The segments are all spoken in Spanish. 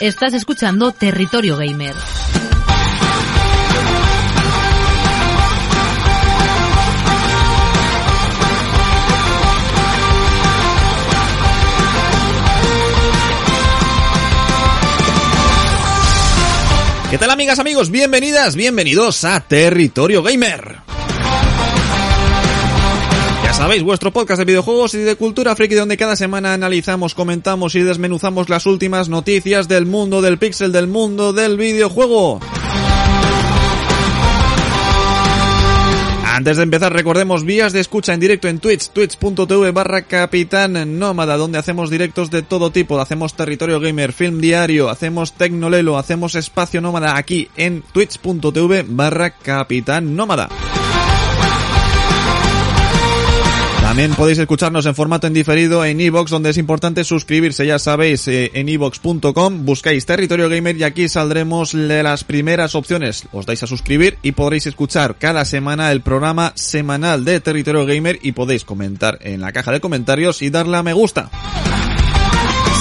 Estás escuchando Territorio Gamer. ¿Qué tal amigas, amigos? Bienvenidas, bienvenidos a Territorio Gamer. Sabéis, vuestro podcast de videojuegos y de cultura friki donde cada semana analizamos, comentamos y desmenuzamos las últimas noticias del mundo del pixel, del mundo del videojuego. Antes de empezar, recordemos vías de escucha en directo en Twitch, twitch.tv barra Capitán Nómada, donde hacemos directos de todo tipo. Hacemos Territorio Gamer, Film Diario, hacemos Tecnolelo, hacemos Espacio Nómada aquí en twitch.tv barra Capitán. También podéis escucharnos en formato en diferido en iVoox, donde es importante suscribirse, ya sabéis, eh, en iVoox.com, buscáis Territorio Gamer y aquí saldremos de las primeras opciones. Os dais a suscribir y podréis escuchar cada semana el programa semanal de Territorio Gamer y podéis comentar en la caja de comentarios y darle a me gusta.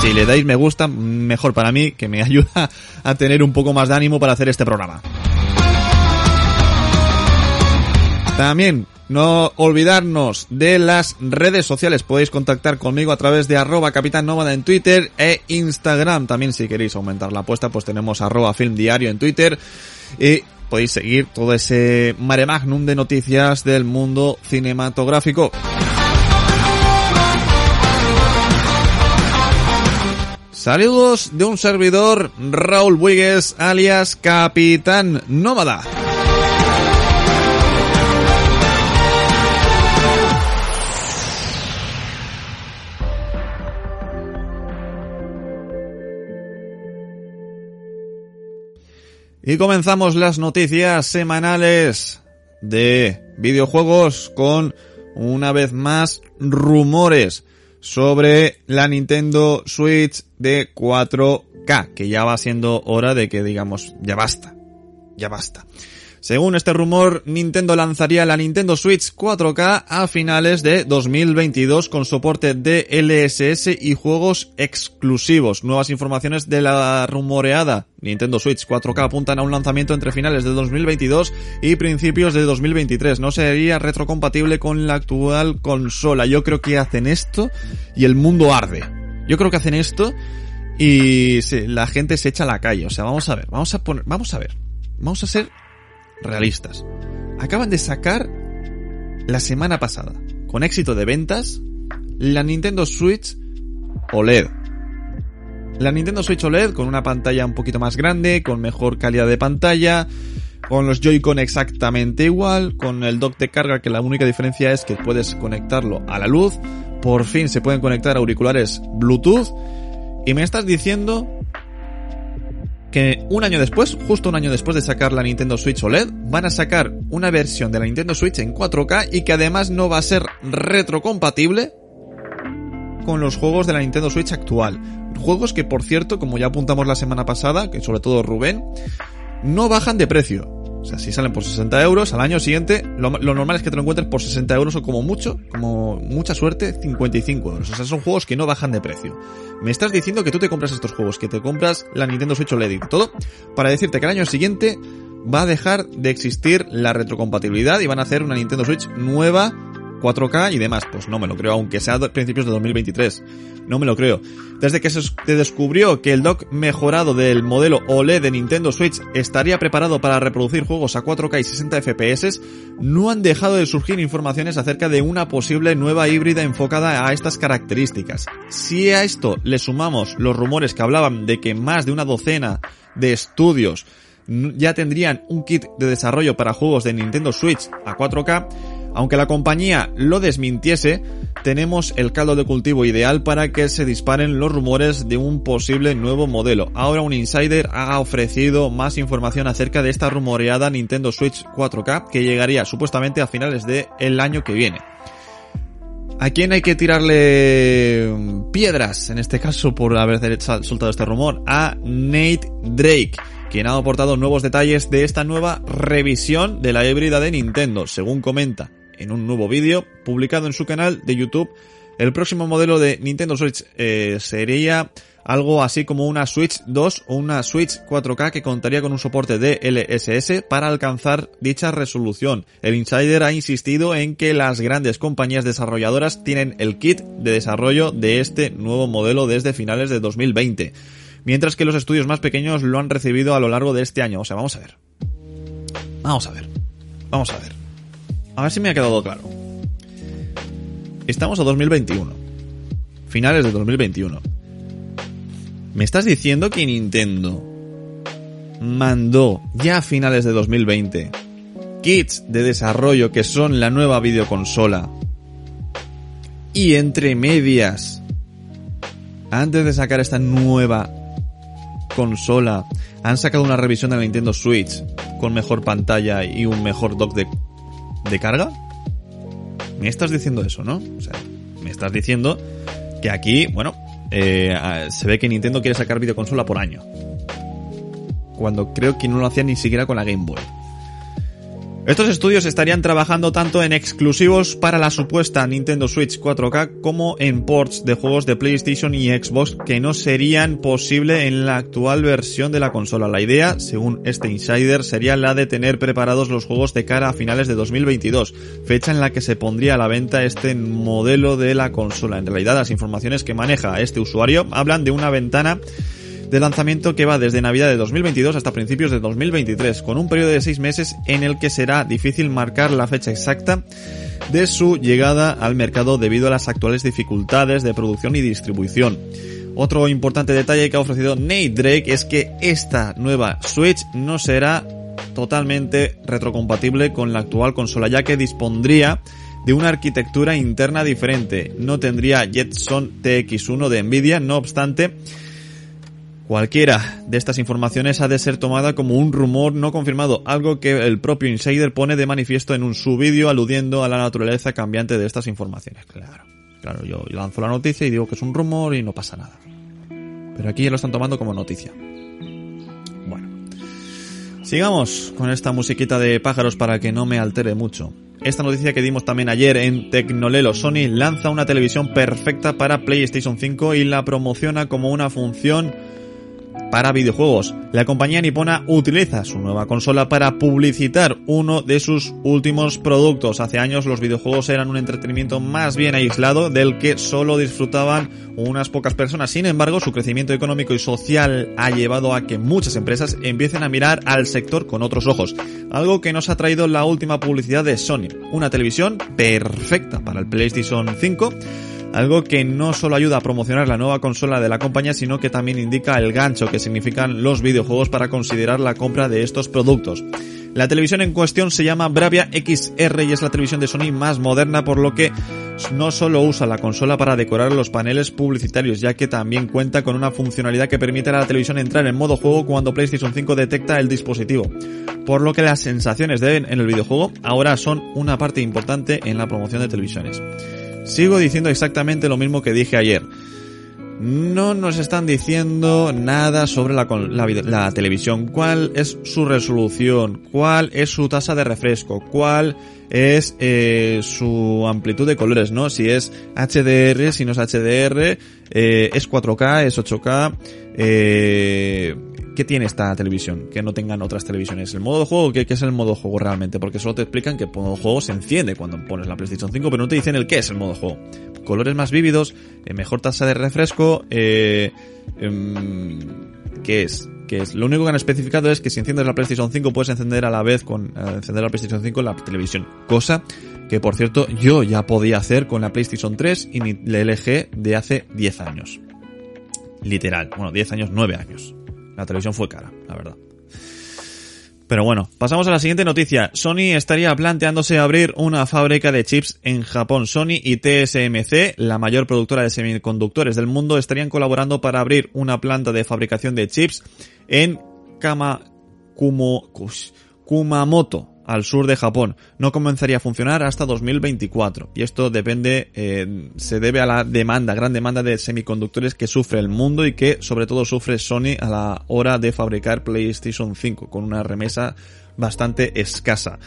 Si le dais me gusta, mejor para mí, que me ayuda a tener un poco más de ánimo para hacer este programa. También no olvidarnos de las redes sociales. Podéis contactar conmigo a través de arroba Capitán Nómada en Twitter e Instagram. También si queréis aumentar la apuesta, pues tenemos arroba Film Diario en Twitter. Y podéis seguir todo ese mare magnum de noticias del mundo cinematográfico. Saludos de un servidor, Raúl Buigues, alias Capitán Nómada. Y comenzamos las noticias semanales de videojuegos con una vez más rumores sobre la Nintendo Switch de 4K, que ya va siendo hora de que digamos, ya basta, ya basta. Según este rumor, Nintendo lanzaría la Nintendo Switch 4K a finales de 2022 con soporte de LSS y juegos exclusivos. Nuevas informaciones de la rumoreada Nintendo Switch 4K apuntan a un lanzamiento entre finales de 2022 y principios de 2023. No sería retrocompatible con la actual consola. Yo creo que hacen esto y el mundo arde. Yo creo que hacen esto y la gente se echa a la calle. O sea, vamos a ver, vamos a poner, vamos a ver. Vamos a ser realistas. Acaban de sacar la semana pasada, con éxito de ventas, la Nintendo Switch OLED. La Nintendo Switch OLED con una pantalla un poquito más grande, con mejor calidad de pantalla, con los Joy-Con exactamente igual, con el dock de carga que la única diferencia es que puedes conectarlo a la luz, por fin se pueden conectar auriculares Bluetooth, y me estás diciendo que un año después, justo un año después de sacar la Nintendo Switch OLED, van a sacar una versión de la Nintendo Switch en 4K y que además no va a ser retrocompatible con los juegos de la Nintendo Switch actual. Juegos que, por cierto, como ya apuntamos la semana pasada, que sobre todo Rubén, no bajan de precio. O sea, si salen por 60 euros, al año siguiente, lo, lo, normal es que te lo encuentres por 60 euros o como mucho, como mucha suerte, 55 euros. O sea, son juegos que no bajan de precio. Me estás diciendo que tú te compras estos juegos, que te compras la Nintendo Switch OLED y todo, para decirte que el año siguiente va a dejar de existir la retrocompatibilidad y van a hacer una Nintendo Switch nueva 4K y demás. Pues no me lo creo, aunque sea principios de 2023. No me lo creo. Desde que se descubrió que el dock mejorado del modelo OLED de Nintendo Switch estaría preparado para reproducir juegos a 4K y 60 FPS, no han dejado de surgir informaciones acerca de una posible nueva híbrida enfocada a estas características. Si a esto le sumamos los rumores que hablaban de que más de una docena de estudios ya tendrían un kit de desarrollo para juegos de Nintendo Switch a 4K, Aunque la compañía lo desmintiese, tenemos el caldo de cultivo ideal para que se disparen los rumores de un posible nuevo modelo. Ahora un insider ha ofrecido más información acerca de esta rumoreada Nintendo Switch 4K que llegaría supuestamente a finales del año que viene. ¿A quién hay que tirarle piedras, en este caso, por haber soltado este rumor? A Nate Drake quien ha aportado nuevos detalles de esta nueva revisión de la híbrida de Nintendo. Según comenta en un nuevo vídeo publicado en su canal de YouTube, el próximo modelo de Nintendo Switch eh, sería algo así como una Switch 2 o una Switch 4K que contaría con un soporte de LSS para alcanzar dicha resolución. El insider ha insistido en que las grandes compañías desarrolladoras tienen el kit de desarrollo de este nuevo modelo desde finales de 2020 mientras que los estudios más pequeños lo han recibido a lo largo de este año. O sea, vamos a ver. Vamos a ver. Vamos a ver. A ver si me ha quedado claro. Estamos a 2021. Finales de 2021. ¿Me estás diciendo que Nintendo mandó ya a finales de 2020 kits de desarrollo que son la nueva videoconsola y entre medias antes de sacar esta nueva consola han sacado una revisión de la Nintendo Switch con mejor pantalla y un mejor dock de, de carga? Me estás diciendo eso, ¿no? O sea, me estás diciendo que aquí, bueno, eh, se ve que Nintendo quiere sacar videoconsola por año. Cuando creo que no lo hacía ni siquiera con la Game Boy. Estos estudios estarían trabajando tanto en exclusivos para la supuesta Nintendo Switch 4K como en ports de juegos de PlayStation y Xbox que no serían posible en la actual versión de la consola. La idea, según este insider, sería la de tener preparados los juegos de cara a finales de 2022, fecha en la que se pondría a la venta este modelo de la consola. En realidad, las informaciones que maneja este usuario hablan de una ventana de lanzamiento que va desde Navidad de 2022 hasta principios de 2023, con un periodo de seis meses en el que será difícil marcar la fecha exacta de su llegada al mercado debido a las actuales dificultades de producción y distribución. Otro importante detalle que ha ofrecido Nate Drake es que esta nueva Switch no será totalmente retrocompatible con la actual consola, ya que dispondría de una arquitectura interna diferente. No tendría Jetson TX1 de Nvidia, no obstante, Cualquiera de estas informaciones ha de ser tomada como un rumor no confirmado, algo que el propio Insider pone de manifiesto en un su vídeo aludiendo a la naturaleza cambiante de estas informaciones. Claro, claro, yo lanzo la noticia y digo que es un rumor y no pasa nada. Pero aquí ya lo están tomando como noticia. Bueno, sigamos con esta musiquita de pájaros para que no me altere mucho. Esta noticia que dimos también ayer en Tecnolelo, Sony lanza una televisión perfecta para PlayStation 5 y la promociona como una función para videojuegos. La compañía nipona utiliza su nueva consola para publicitar uno de sus últimos productos. Hace años los videojuegos eran un entretenimiento más bien aislado del que solo disfrutaban unas pocas personas. Sin embargo, su crecimiento económico y social ha llevado a que muchas empresas empiecen a mirar al sector con otros ojos. Algo que nos ha traído la última publicidad de Sony. Una televisión perfecta para el PlayStation 5 algo que no solo ayuda a promocionar la nueva consola de la compañía, sino que también indica el gancho que significan los videojuegos para considerar la compra de estos productos. La televisión en cuestión se llama Bravia XR y es la televisión de Sony más moderna por lo que no solo usa la consola para decorar los paneles publicitarios ya que también cuenta con una funcionalidad que permite a la televisión entrar en modo juego cuando PlayStation 5 detecta el dispositivo. Por lo que las sensaciones de en el videojuego ahora son una parte importante en la promoción de televisiones. Sigo diciendo exactamente lo mismo que dije ayer. No nos están diciendo nada sobre la, televisión, cuál es su resolución, cuál es su tasa de refresco, cuál es eh, su amplitud de colores, ¿no? Si es HDR, si no es HDR, eh, es 4K, es 8K, eh, ¿Qué tiene esta televisión que no tengan otras televisiones? ¿El modo de juego? ¿Qué, es el modo de juego realmente? Porque solo te explican que el modo de juego se enciende cuando pones la PlayStation 5, pero no te dicen el qué es el modo de juego. Colores más vívidos, eh, mejor tasa de refresco, eh, em, ¿qué es? ¿Qué es? Lo único que han especificado es que si enciendes la PlayStation 5 puedes encender a la vez con eh, encender la PlayStation 5 en la televisión. Cosa que por cierto yo ya podía hacer con la PlayStation 3 y la LG de hace 10 años. Literal, bueno, 10 años, 9 años. La televisión fue cara, la verdad. Pero bueno, pasamos a la siguiente noticia. Sony estaría planteándose abrir una fábrica de chips en Japón. Sony y TSMC, la mayor productora de semiconductores del mundo, estarían colaborando para abrir una planta de fabricación de chips en Kama, Kumamoto, al sur de Japón. No comenzaría a funcionar hasta 2024. Y esto depende, eh, se debe a la demanda, gran demanda de semiconductores que sufre el mundo y que sobre todo sufre Sony a la hora de fabricar PlayStation 5 con una remesa bastante escasa.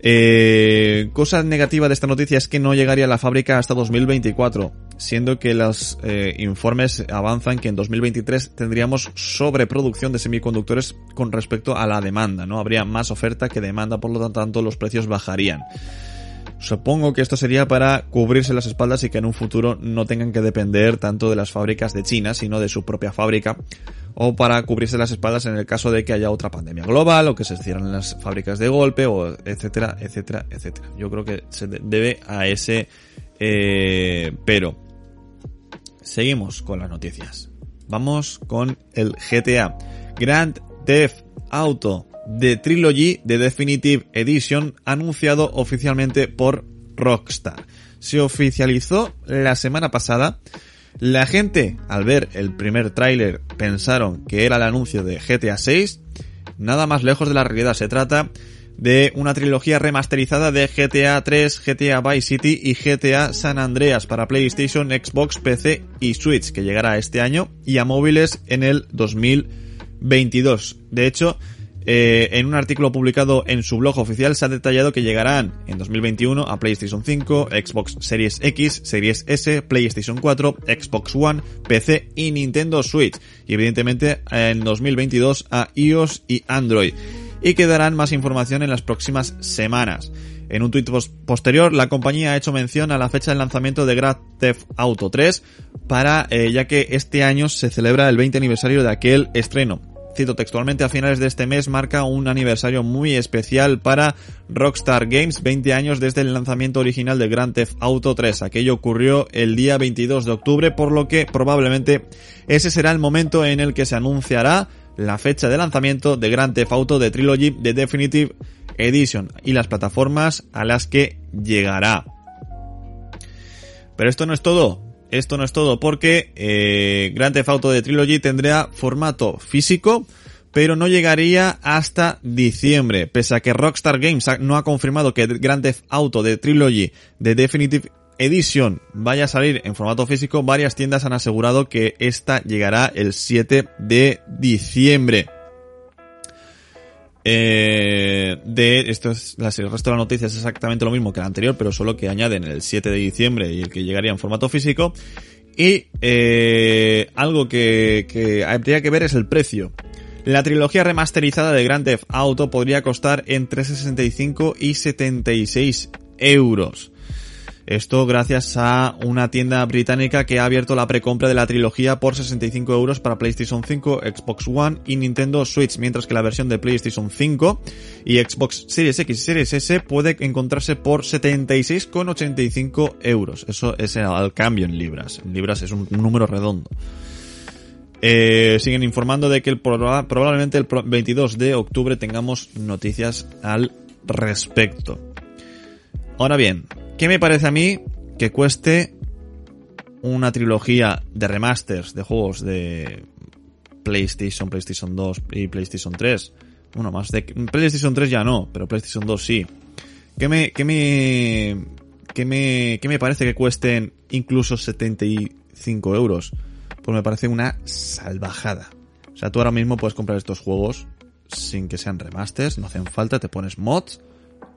Eh, cosa negativa de esta noticia es que no llegaría a la fábrica hasta 2024, siendo que los eh, informes avanzan que en 2023 tendríamos sobreproducción de semiconductores con respecto a la demanda, ¿no? Habría más oferta que demanda, por lo tanto los precios bajarían. Supongo que esto sería para cubrirse las espaldas y que en un futuro no tengan que depender tanto de las fábricas de China, sino de su propia fábrica, o para cubrirse las espaldas en el caso de que haya otra pandemia global, o que se cierren las fábricas de golpe, o etcétera, etcétera, etcétera. Yo creo que se debe a ese eh, pero. Seguimos con las noticias. Vamos con el GTA. Grand Theft Auto The Trilogy de Definitive Edition anunciado oficialmente por Rockstar. Se oficializó la semana pasada. La gente, al ver el primer tráiler, pensaron que era el anuncio de GTA 6. Nada más lejos de la realidad. Se trata de una trilogía remasterizada de GTA 3, GTA Vice City y GTA San Andreas para PlayStation, Xbox, PC y Switch, que llegará este año, y a móviles en el 2022. De hecho, eh, en un artículo publicado en su blog oficial se ha detallado que llegarán en 2021 a PlayStation 5, Xbox Series X, Series S, PlayStation 4, Xbox One, PC y Nintendo Switch. Y evidentemente en 2022 a iOS y Android. Y quedarán más información en las próximas semanas. En un tuit posterior, la compañía ha hecho mención a la fecha de lanzamiento de Grand Theft Auto 3 para, eh, ya que este año se celebra el 20 aniversario de aquel estreno cito textualmente, a finales de este mes marca un aniversario muy especial para Rockstar Games, 20 años desde el lanzamiento original de Grand Theft Auto 3. Aquello ocurrió el día 22 de octubre, por lo que probablemente ese será el momento en el que se anunciará la fecha de lanzamiento de Grand Theft Auto de Trilogy de Definitive Edition y las plataformas a las que llegará. Pero esto no es todo. Esto no es todo porque eh, Grand Theft Auto de Trilogy tendrá formato físico, pero no llegaría hasta diciembre, pese a que Rockstar Games no ha confirmado que Grand Theft Auto de Trilogy de Definitive Edition vaya a salir en formato físico, varias tiendas han asegurado que esta llegará el 7 de diciembre. Eh, de esto es el resto de la noticia es exactamente lo mismo que el anterior, pero solo que añaden el 7 de diciembre y el que llegaría en formato físico. Y eh, algo que, que habría que ver es el precio. La trilogía remasterizada de Grand Theft Auto podría costar entre 65 y 76 euros. Esto gracias a una tienda británica que ha abierto la precompra de la trilogía por 65 euros para PlayStation 5, Xbox One y Nintendo Switch, mientras que la versión de PlayStation 5 y Xbox Series X y Series S puede encontrarse por 76,85 euros. Eso es al cambio en libras. En libras es un número redondo. Eh, siguen informando de que probablemente el 22 de octubre tengamos noticias al respecto. Ahora bien, ¿Qué me parece a mí que cueste una trilogía de remasters de juegos de PlayStation, PlayStation 2 y PlayStation 3? Bueno, más de PlayStation 3 ya no, pero PlayStation 2 sí. ¿Qué me, qué me, qué me, qué me parece que cuesten incluso 75 euros? Pues me parece una salvajada. O sea, tú ahora mismo puedes comprar estos juegos sin que sean remasters, no hacen falta, te pones mods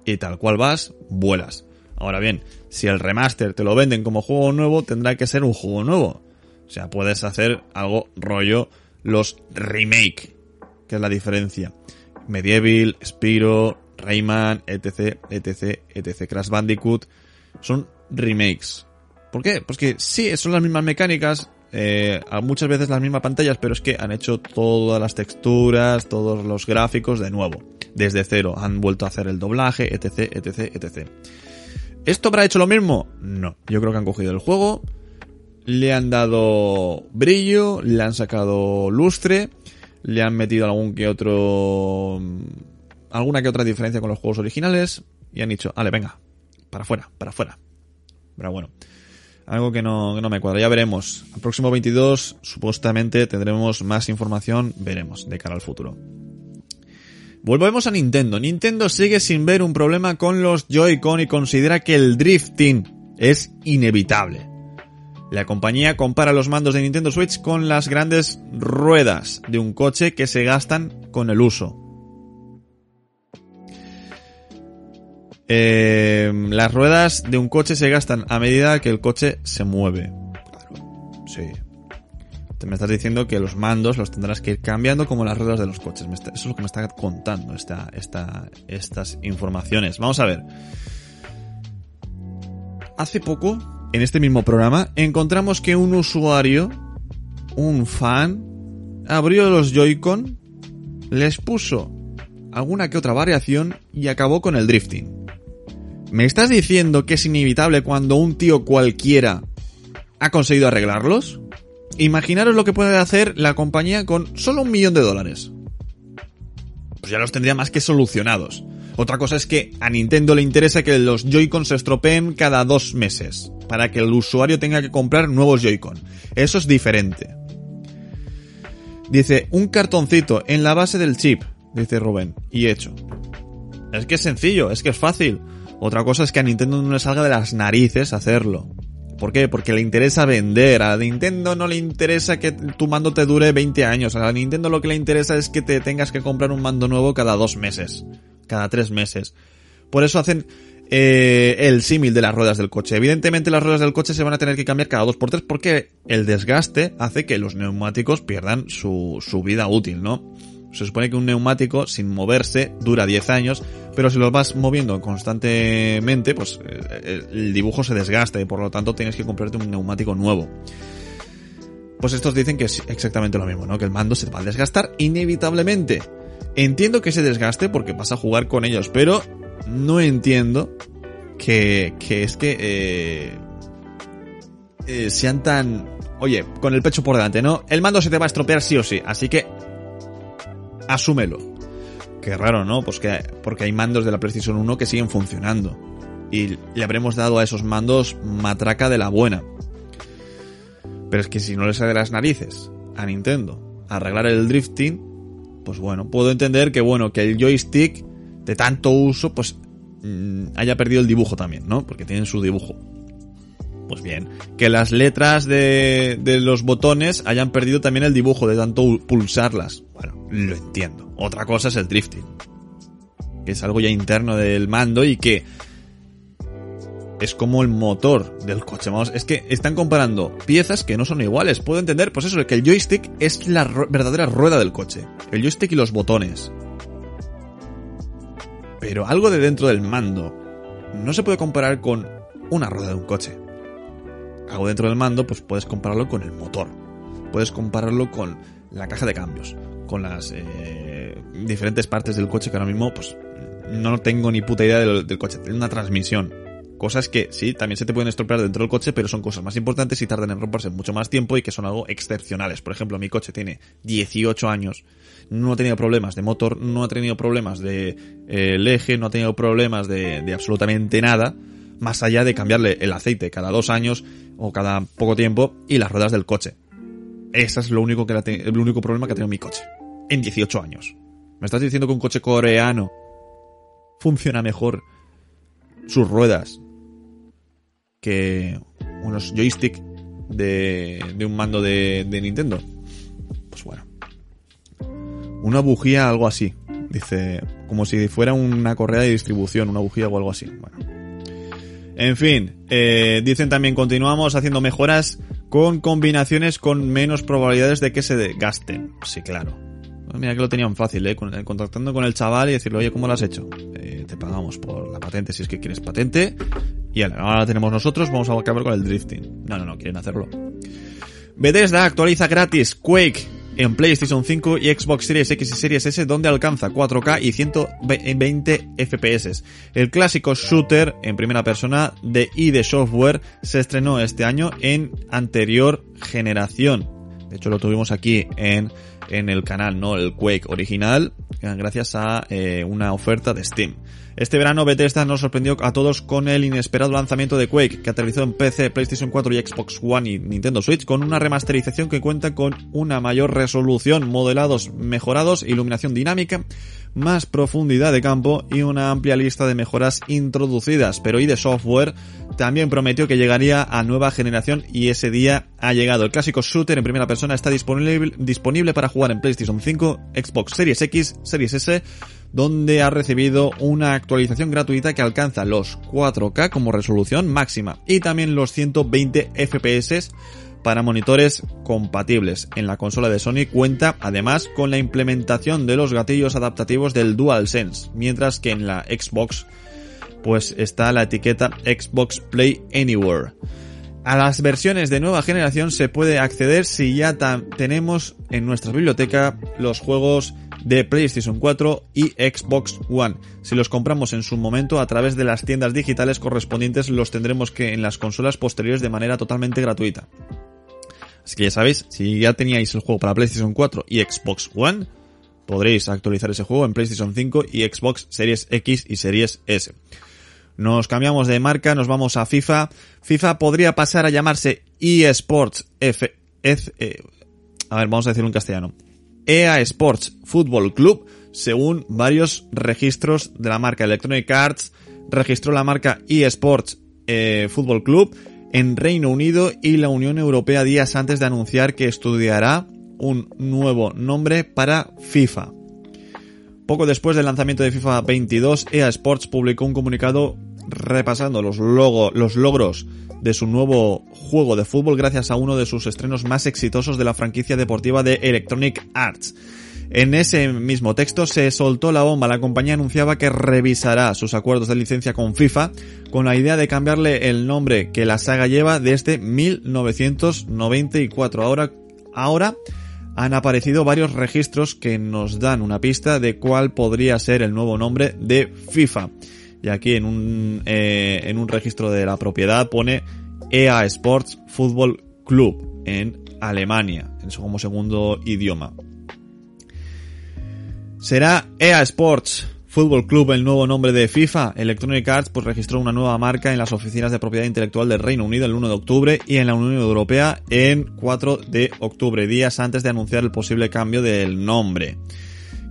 y tal cual vas, vuelas. Ahora bien, si el remaster te lo venden como juego nuevo, tendrá que ser un juego nuevo. O sea, puedes hacer algo rollo los remake, que es la diferencia. Medieval, Spiro, Rayman, etc, etc, etc. Crash Bandicoot son remakes. ¿Por qué? Pues que sí, son las mismas mecánicas, eh, muchas veces las mismas pantallas, pero es que han hecho todas las texturas, todos los gráficos de nuevo, desde cero. Han vuelto a hacer el doblaje, etc, etc, etc. ¿Esto habrá hecho lo mismo? No. Yo creo que han cogido el juego, le han dado brillo, le han sacado lustre, le han metido algún que otro alguna que otra diferencia con los juegos originales y han dicho, vale, venga, para afuera, para afuera. Pero bueno, algo que no, que no me cuadra, ya veremos. Al próximo 22 supuestamente tendremos más información, veremos, de cara al futuro. Volvemos a Nintendo. Nintendo sigue sin ver un problema con los Joy-Con y considera que el drifting es inevitable. La compañía compara los mandos de Nintendo Switch con las grandes ruedas de un coche que se gastan con el uso. Eh, las ruedas de un coche se gastan a medida que el coche se mueve. Claro, sí. Me estás diciendo que los mandos los tendrás que ir cambiando como las ruedas de los coches. eso es lo que me está contando esta, esta, estas informaciones. Vamos a ver. Hace poco, en este mismo programa, encontramos que un usuario, un fan, abrió los Joy-Con, les puso alguna que otra variación y acabó con el drifting. ¿Me estás diciendo que es inevitable cuando un tío cualquiera ha conseguido arreglarlos? Imaginaros lo que puede hacer la compañía con solo un millón de dólares. Pues ya los tendría más que solucionados. Otra cosa es que a Nintendo le interesa que los Joy-Con se estropeen cada dos meses, para que el usuario tenga que comprar nuevos Joy-Con. Eso es diferente. Dice, un cartoncito en la base del chip, dice Rubén, y hecho. Es que es sencillo, es que es fácil. Otra cosa es que a Nintendo no le salga de las narices hacerlo. ¿Por qué? Porque le interesa vender. A Nintendo no le interesa que tu mando te dure 20 años. A Nintendo lo que le interesa es que te tengas que comprar un mando nuevo cada dos meses. Cada tres meses. Por eso hacen eh, el símil de las ruedas del coche. Evidentemente las ruedas del coche se van a tener que cambiar cada dos por tres porque el desgaste hace que los neumáticos pierdan su, su vida útil, ¿no? Se supone que un neumático sin moverse dura 10 años, pero si lo vas moviendo constantemente, pues eh, el dibujo se desgasta y por lo tanto tienes que comprarte un neumático nuevo. Pues estos dicen que es exactamente lo mismo, ¿no? Que el mando se va a desgastar inevitablemente. Entiendo que se desgaste porque vas a jugar con ellos, pero no entiendo que, que es que eh, eh, sean tan... Oye, con el pecho por delante, ¿no? El mando se te va a estropear sí o sí, así que asúmelo. Qué raro, ¿no? Pues que, porque hay mandos de la PlayStation 1 que siguen funcionando. Y le habremos dado a esos mandos matraca de la buena. Pero es que si no le sale las narices a Nintendo arreglar el drifting, pues bueno, puedo entender que bueno, que el joystick de tanto uso, pues mm, haya perdido el dibujo también, ¿no? Porque tienen su dibujo. Pues bien, que las letras de, de los botones hayan perdido también el dibujo de tanto pulsarlas. Bueno, lo entiendo. Otra cosa es el drifting. Que es algo ya interno del mando y que es como el motor del coche. Vamos, es que están comparando piezas que no son iguales. Puedo entender, pues eso, que el joystick es la verdadera rueda del coche. El joystick y los botones. Pero algo de dentro del mando no se puede comparar con una rueda de un coche algo dentro del mando, pues puedes compararlo con el motor. Puedes compararlo con la caja de cambios, con las eh, diferentes partes del coche que ahora mismo, pues no tengo ni puta idea del, coche. Tiene una transmisión. Cosas que sí, también se te pueden estropear dentro del coche, pero son cosas más importantes y tardan en romperse mucho más tiempo y que son algo excepcionales. Por ejemplo, mi coche tiene 18 años, no ha tenido problemas de motor, no ha tenido problemas de eh, eje, no ha tenido problemas de, de absolutamente nada más allá de cambiarle el aceite cada dos años o cada poco tiempo y las ruedas del coche. Ese es lo único, que el único problema que ha tenido mi coche. En 18 años. ¿Me estás diciendo que un coche coreano funciona mejor sus ruedas que unos joystick de, de un mando de, de Nintendo? Pues bueno. Una bujía, algo así. Dice, como si fuera una correa de distribución, una bujía o algo así. Bueno. En fin, eh, dicen también continuamos haciendo mejoras con combinaciones con menos probabilidades de que se gasten. Sí, claro. Mira que lo tenían fácil. ¿eh? Contactando con el chaval y decirle, oye, ¿cómo lo has hecho? Eh, te pagamos por la patente si es que quieres patente. Y ahora la tenemos nosotros, vamos a acabar con el drifting. No, no, no, quieren hacerlo. Bethesda actualiza gratis Quake en PlayStation 5 y Xbox Series X y Series S donde alcanza 4K y 120 FPS. El clásico shooter en primera persona de ID Software se estrenó este año en anterior generación. De hecho lo tuvimos aquí en en el canal, ¿no? El Quake original, gracias a eh, una oferta de Steam. Este verano Bethesda nos sorprendió a todos con el inesperado lanzamiento de Quake, que aterrizó en PC, PlayStation 4 y Xbox One y Nintendo Switch con una remasterización que cuenta con una mayor resolución, modelados mejorados, iluminación dinámica, más profundidad de campo y una amplia lista de mejoras introducidas. Pero de software también prometió que llegaría a nueva generación y ese día ha llegado. El clásico shooter en primera persona está disponible, disponible para jugar en PlayStation 5, Xbox Series X, Series S, donde ha recibido una actualización gratuita que alcanza los 4K como resolución máxima y también los 120 FPS para monitores compatibles. En la consola de Sony cuenta además con la implementación de los gatillos adaptativos del DualSense, mientras que en la Xbox pues está la etiqueta Xbox Play Anywhere. A las versiones de nueva generación se puede acceder si ya tenemos en nuestra biblioteca los juegos de PlayStation 4 y Xbox One. Si los compramos en su momento a través de las tiendas digitales correspondientes los tendremos que en las consolas posteriores de manera totalmente gratuita. Así que ya sabéis, si ya teníais el juego para PlayStation 4 y Xbox One, podréis actualizar ese juego en PlayStation 5 y Xbox Series X y Series S. Nos cambiamos de marca, nos vamos a FIFA. FIFA podría pasar a llamarse eSports F, F eh, a ver, vamos a decirlo en castellano. EA Sports Football Club, según varios registros de la marca Electronic Arts, registró la marca eSports eh, Football Club en Reino Unido y la Unión Europea días antes de anunciar que estudiará un nuevo nombre para FIFA. Poco después del lanzamiento de FIFA 22, EA Sports publicó un comunicado repasando los, los logros de su nuevo juego de fútbol gracias a uno de sus estrenos más exitosos de la franquicia deportiva de Electronic Arts. En ese mismo texto se soltó la bomba. La compañía anunciaba que revisará sus acuerdos de licencia con FIFA con la idea de cambiarle el nombre que la saga lleva desde 1994. Ahora, ahora han aparecido varios registros que nos dan una pista de cuál podría ser el nuevo nombre de FIFA. Y aquí en un, eh, en un registro de la propiedad pone EA Sports Football Club en Alemania, en como segundo idioma. ¿Será EA Sports Football Club el nuevo nombre de FIFA? Electronic Arts pues registró una nueva marca en las oficinas de propiedad intelectual del Reino Unido el 1 de octubre y en la Unión Europea en 4 de octubre, días antes de anunciar el posible cambio del nombre.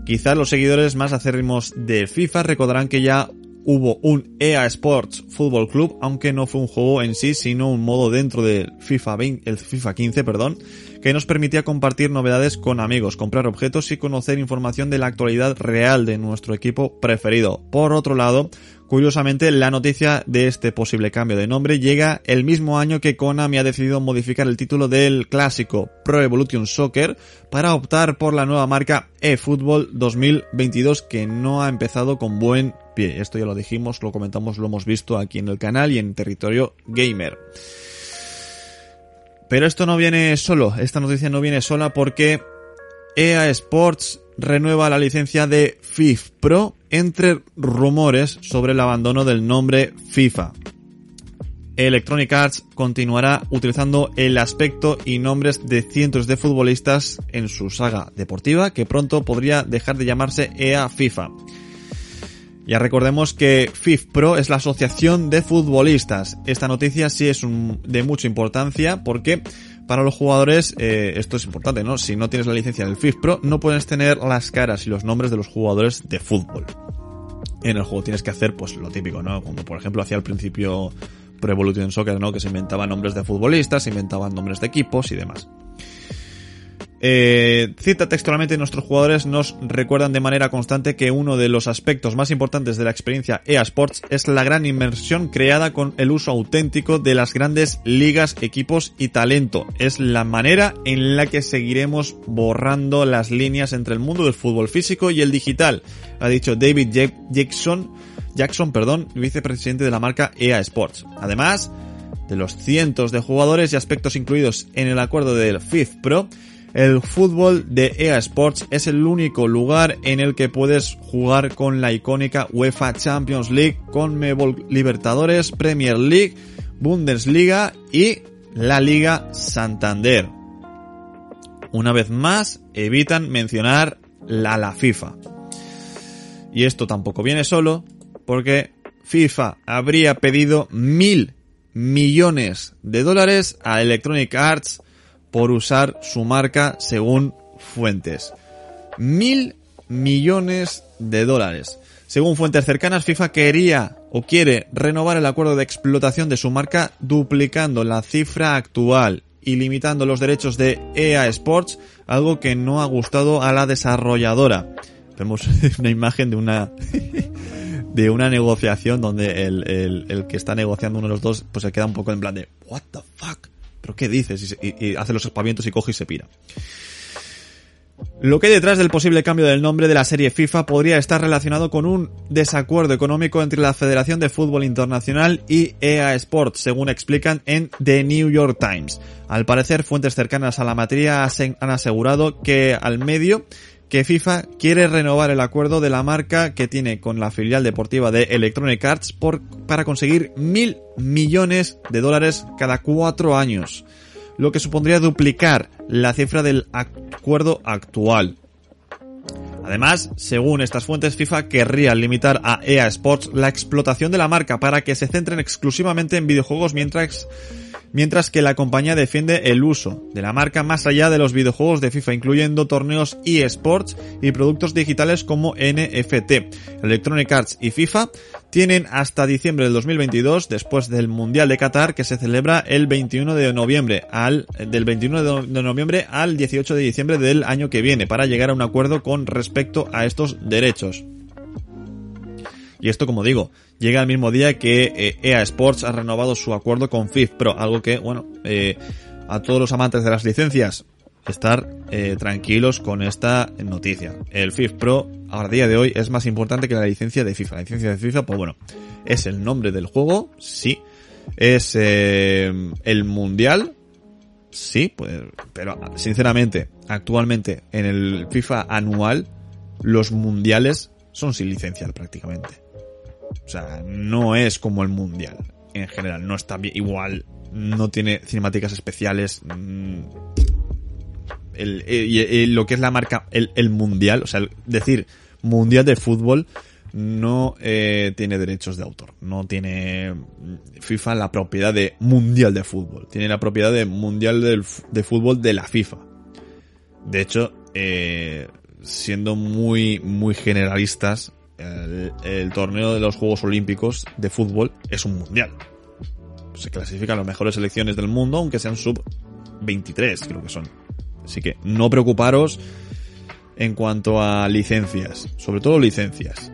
Quizás los seguidores más acérrimos de FIFA recordarán que ya hubo un EA Sports Football Club, aunque no fue un juego en sí, sino un modo dentro del FIFA 20, el FIFA 15, perdón, que nos permitía compartir novedades con amigos, comprar objetos y conocer información de la actualidad real de nuestro equipo preferido. Por otro lado, Curiosamente, la noticia de este posible cambio de nombre llega el mismo año que Konami ha decidido modificar el título del clásico Pro Evolution Soccer para optar por la nueva marca eFootball 2022 que no ha empezado con buen Esto ya lo dijimos, lo comentamos, lo hemos visto aquí en el canal y en territorio gamer. Pero esto no viene solo, esta noticia no viene sola porque EA Sports renueva la licencia de FIF Pro entre rumores sobre el abandono del nombre FIFA. Electronic Arts continuará utilizando el aspecto y nombres de cientos de futbolistas en su saga deportiva que pronto podría dejar de llamarse EA FIFA. Ya recordemos que FIF Pro es la asociación de futbolistas. Esta noticia sí es de mucha importancia porque para los jugadores eh, esto es importante, ¿no? Si no tienes la licencia del FIFA Pro, no puedes tener las caras y los nombres de los jugadores de fútbol. En el juego tienes que hacer, pues, lo típico, ¿no? Como por ejemplo hacía al principio Pro Evolution Soccer, ¿no? Que se inventaban nombres de futbolistas, se inventaban nombres de equipos y demás. Eh, cita textualmente nuestros jugadores nos recuerdan de manera constante que uno de los aspectos más importantes de la experiencia EA Sports es la gran inmersión creada con el uso auténtico de las grandes ligas, equipos y talento. Es la manera en la que seguiremos borrando las líneas entre el mundo del fútbol físico y el digital, ha dicho David Jackson, Jackson, perdón, vicepresidente de la marca EA Sports. Además de los cientos de jugadores y aspectos incluidos en el acuerdo del FIF Pro, el fútbol de EA Sports es el único lugar en el que puedes jugar con la icónica UEFA Champions League, con Mebol Libertadores, Premier League, Bundesliga y la Liga Santander. Una vez más, evitan mencionar la la FIFA. Y esto tampoco viene solo, porque FIFA habría pedido mil millones de dólares a Electronic Arts por usar su marca según fuentes. Mil millones de dólares. Según fuentes cercanas, FIFA quería o quiere renovar el acuerdo de explotación de su marca duplicando la cifra actual y limitando los derechos de EA Sports, algo que no ha gustado a la desarrolladora. Vemos una imagen de una de una negociación donde el, el, que está negociando uno de los dos pues se queda un poco en plan de what the fuck, pero qué dices y, hace los espavientos y coge y se pira. Lo que hay detrás del posible cambio del nombre de la serie FIFA podría estar relacionado con un desacuerdo económico entre la Federación de Fútbol Internacional y EA Sports, según explican en The New York Times. Al parecer, fuentes cercanas a la materia han asegurado que al medio que FIFA quiere renovar el acuerdo de la marca que tiene con la filial deportiva de Electronic Arts para conseguir mil millones de dólares cada cuatro años lo que supondría duplicar la cifra del acuerdo actual. Además, según estas fuentes, FIFA querría limitar a EA Sports la explotación de la marca para que se centren exclusivamente en videojuegos mientras mientras que la compañía defiende el uso de la marca más allá de los videojuegos de FIFA, incluyendo torneos eSports y productos digitales como NFT. Electronic Arts y FIFA tienen hasta diciembre del 2022, después del Mundial de Qatar, que se celebra el 21 de noviembre, al, del 21 de noviembre al 18 de diciembre del año que viene, para llegar a un acuerdo con respecto a estos derechos. Y esto, como digo, llega al mismo día que EA eh, e Sports ha renovado su acuerdo con FIF Pro, algo que, bueno, eh, a todos los amantes de las licencias, estar eh, tranquilos con esta noticia. El FIF Pro, a día de hoy, es más importante que la licencia de FIFA. La licencia de FIFA, pues bueno, es el nombre del juego, sí. Es el mundial, sí, pues, pero sinceramente, actualmente en el FIFA anual, los mundiales son sin licencia prácticamente. O sea, no es como el mundial. En general, no está bien. Igual, no tiene cinemáticas especiales. Mm, el, lo que es la marca, el, mundial, o sea, decir mundial de fútbol, no eh, tiene derechos de autor. No tiene FIFA la propiedad de mundial de fútbol. Tiene la propiedad de mundial de fútbol de la FIFA. De hecho, eh, siendo muy, muy generalistas, el, torneo de los Juegos Olímpicos de fútbol es un mundial. Se clasifican las mejores selecciones del mundo, aunque sean sub 23, creo que son. Así que no preocuparos en cuanto a licencias, sobre todo licencias.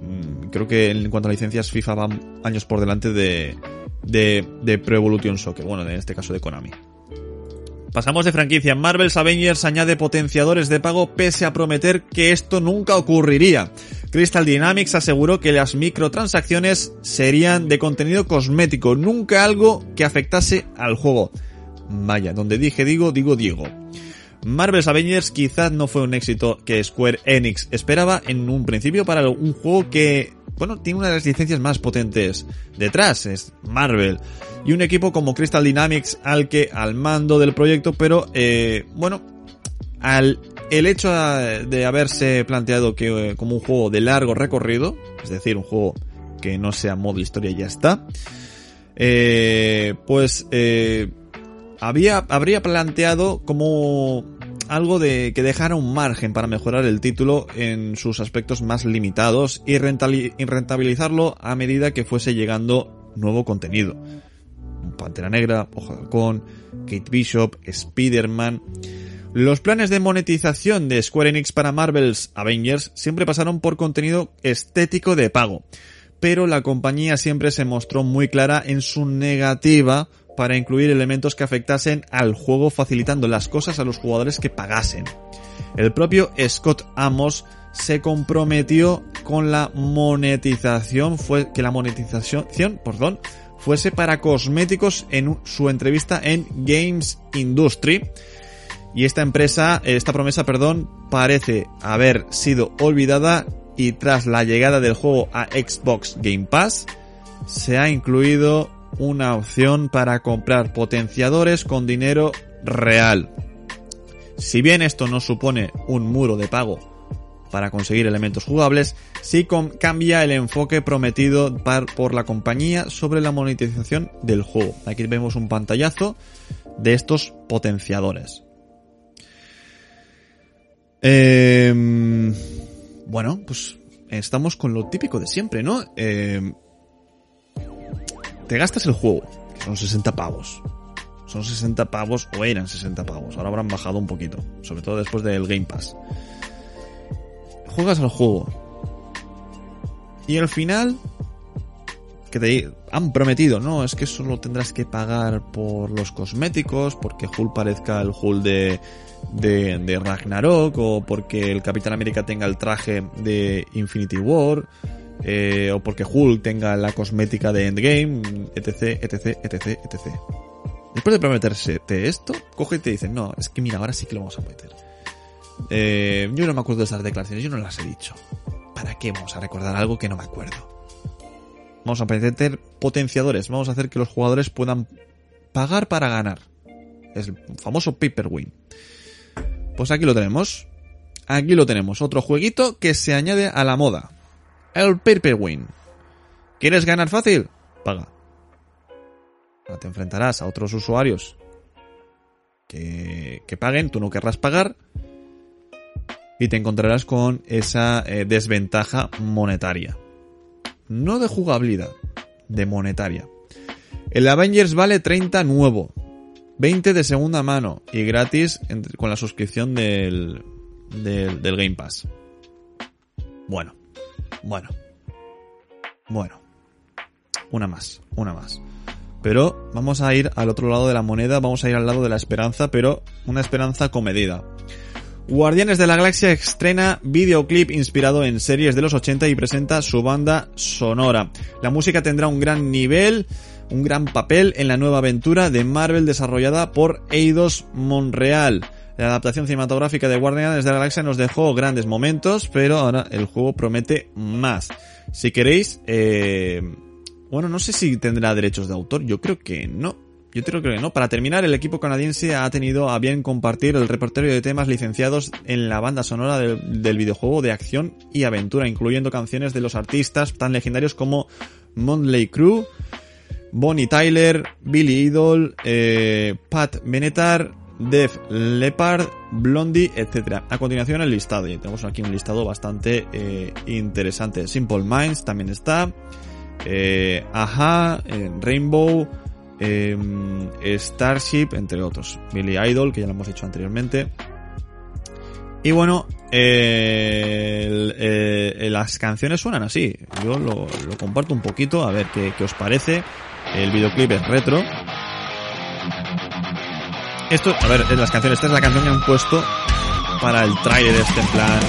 Mm, creo que en cuanto a licencias FIFA van años por delante de, de, de Pro Evolution Soccer, bueno, en este caso de Konami. Pasamos de franquicia. Marvel's Avengers añade potenciadores de pago pese a prometer que esto nunca ocurriría. Crystal Dynamics aseguró que las microtransacciones serían de contenido cosmético, nunca algo que afectase al juego. Vaya, donde dije digo, digo Diego. Marvel's Avengers quizás no fue un éxito que Square Enix esperaba en un principio para un juego que, bueno, tiene una de las licencias más potentes detrás, es Marvel y un equipo como Crystal Dynamics al que al mando del proyecto, pero eh, bueno, al el hecho de haberse planteado que eh, como un juego de largo recorrido, es decir, un juego que no sea modo historia y ya está, eh, pues eh, había habría planteado como algo de que dejara un margen para mejorar el título en sus aspectos más limitados y rentabilizarlo a medida que fuese llegando nuevo contenido. Pantera Negra, Ojo de Halcón, Kate Bishop, Spider-Man. Los planes de monetización de Square Enix para Marvel's Avengers siempre pasaron por contenido estético de pago, pero la compañía siempre se mostró muy clara en su negativa para incluir elementos que afectasen al juego facilitando las cosas a los jugadores que pagasen. El propio Scott Amos se comprometió con la monetización, fue que la monetización, perdón, fuese para cosméticos en su entrevista en Games Industry. Y esta empresa, esta promesa, perdón, parece haber sido olvidada y tras la llegada del juego a Xbox Game Pass, se ha incluido una opción para comprar potenciadores con dinero real. Si bien esto no supone un muro de pago para conseguir elementos jugables, sí cambia el enfoque prometido por la compañía sobre la monetización del juego. Aquí vemos un pantallazo de estos potenciadores. Em, bueno, pues estamos con lo típico de siempre, ¿no? Em, te gastas el juego, que son 60 pavos. Son 60 pavos, o eran 60 pavos. Ahora habrán bajado un poquito. Sobre todo después del Game Pass. Juegas al juego. Y al final, que te han prometido, no, es que solo tendrás que pagar por los cosméticos, porque Hull parezca el Hull de, de, de, Ragnarok, o porque el Capitán América tenga el traje de Infinity War, eh, o porque Hulk tenga la cosmética de Endgame, etc, etc, etc, etc. Después de prometerse esto, coge y te dicen, no, es que mira, ahora sí que lo vamos a meter. Eh, yo no me acuerdo de esas declaraciones, yo no las he dicho. ¿Para qué vamos a recordar algo que no me acuerdo? Vamos a meter potenciadores, vamos a hacer que los jugadores puedan pagar para ganar. Es el famoso paper win. Pues aquí lo tenemos. Aquí lo tenemos, otro jueguito que se añade a la moda. El paper win. ¿Quieres ganar fácil? Paga. Te enfrentarás a otros usuarios que, que paguen, tú no querrás pagar y te encontrarás con esa eh, desventaja monetaria. No de jugabilidad, de monetaria. El Avengers vale 30 nuevo, 20 de segunda mano y gratis con la suscripción del, del Game Pass. Bueno, bueno, bueno. Una más, una más. Pero vamos a ir al otro lado de la moneda, vamos a ir al lado de la esperanza, pero una esperanza comedida. Guardianes de la Galaxia estrena videoclip inspirado en series de los 80 y presenta su banda sonora. La música tendrá un gran nivel, un gran papel en la nueva aventura de Marvel desarrollada por Eidos Monreal. La adaptación cinematográfica de Guardianes de la Galaxia nos dejó grandes momentos, pero ahora el juego promete más. Si queréis, eh, bueno, no sé si tendrá derechos de autor, yo creo que no. Yo creo que no. Para terminar, el equipo canadiense ha tenido a bien compartir el repertorio de temas licenciados en la banda sonora del videojuego de acción y aventura, incluyendo canciones de los artistas tan legendarios como Montley Crew, Bonnie Tyler, Billy Idol, eh, Pat Benetar, Def Leppard, Blondie, etc. A continuación el listado, y tenemos aquí un listado bastante eh, interesante. Simple Minds también está, eh, Aja, eh, Rainbow, Starship, entre otros. Billy Idol, que ya lo hemos dicho anteriormente. Y bueno, las canciones suenan así. Yo lo, comparto un poquito, a ver qué, qué os parece. El videoclip es retro, esto, a ver, en las canciones, esta es la canción que han puesto para el trailer este, en plan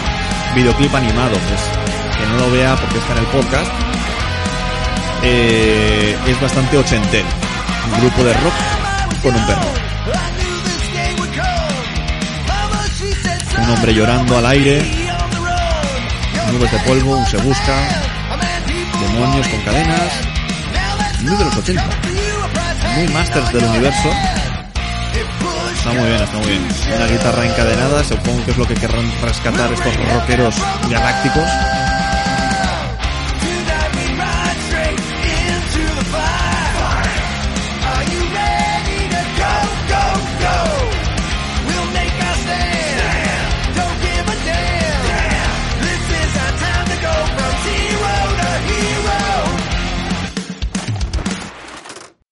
videoclip animado, pues que no lo vea porque está en el podcast. Eh, es bastante ochentero. Un grupo de rock con un perro. Un hombre llorando al aire. Nubes de polvo, un se busca. Demonios con cadenas. Muy de los 80. Muy masters del universo Está muy bien, está muy bien. Una guitarra encadenada, supongo que es lo que querrán rescatar estos rockeros galácticos.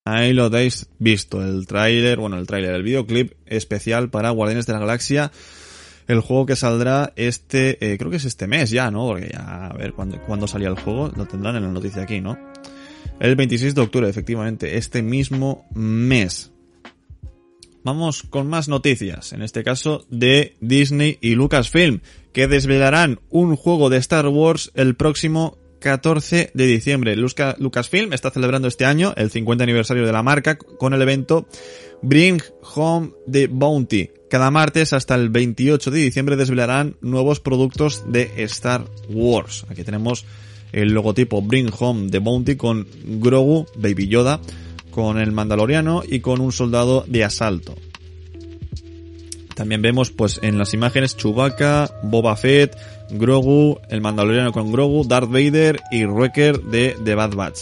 Ahí lo habéis visto, el tráiler, bueno, el tráiler, el videoclip especial para Guardianes de la Galaxia. El juego que saldrá este, eh, creo que es este mes ya, ¿no? Porque ya, a ver cuándo, cuándo salía el juego, lo tendrán en la noticia aquí, ¿no? El 26 de octubre, efectivamente, este mismo mes. Vamos con más noticias, en este caso de Disney y Lucasfilm, que desvelarán un juego de Star Wars el próximo 14 de diciembre. Lucasfilm está celebrando este año el 50 aniversario de la marca con el evento Bring Home the Bounty. Cada martes hasta el 28 de diciembre desvelarán nuevos productos de Star Wars. Aquí tenemos el logotipo Bring Home the Bounty con Grogu, Baby Yoda, con el Mandaloriano y con un soldado de asalto. También vemos pues en las imágenes Chewbacca, Boba Fett, Grogu, el Mandaloriano con Grogu, Darth Vader y Wrecker de The Bad Batch.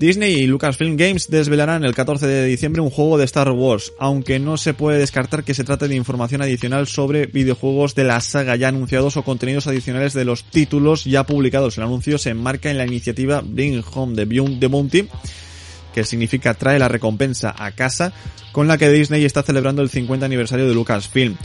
Disney y Lucasfilm Games desvelarán el 14 de diciembre un juego de Star Wars, aunque no se puede descartar que se trate de información adicional sobre videojuegos de la saga ya anunciados o contenidos adicionales de los títulos ya publicados. El anuncio se enmarca en la iniciativa Bring Home the Bounty, que significa trae la recompensa a casa, con la que Disney está celebrando el 50 aniversario de Lucasfilm.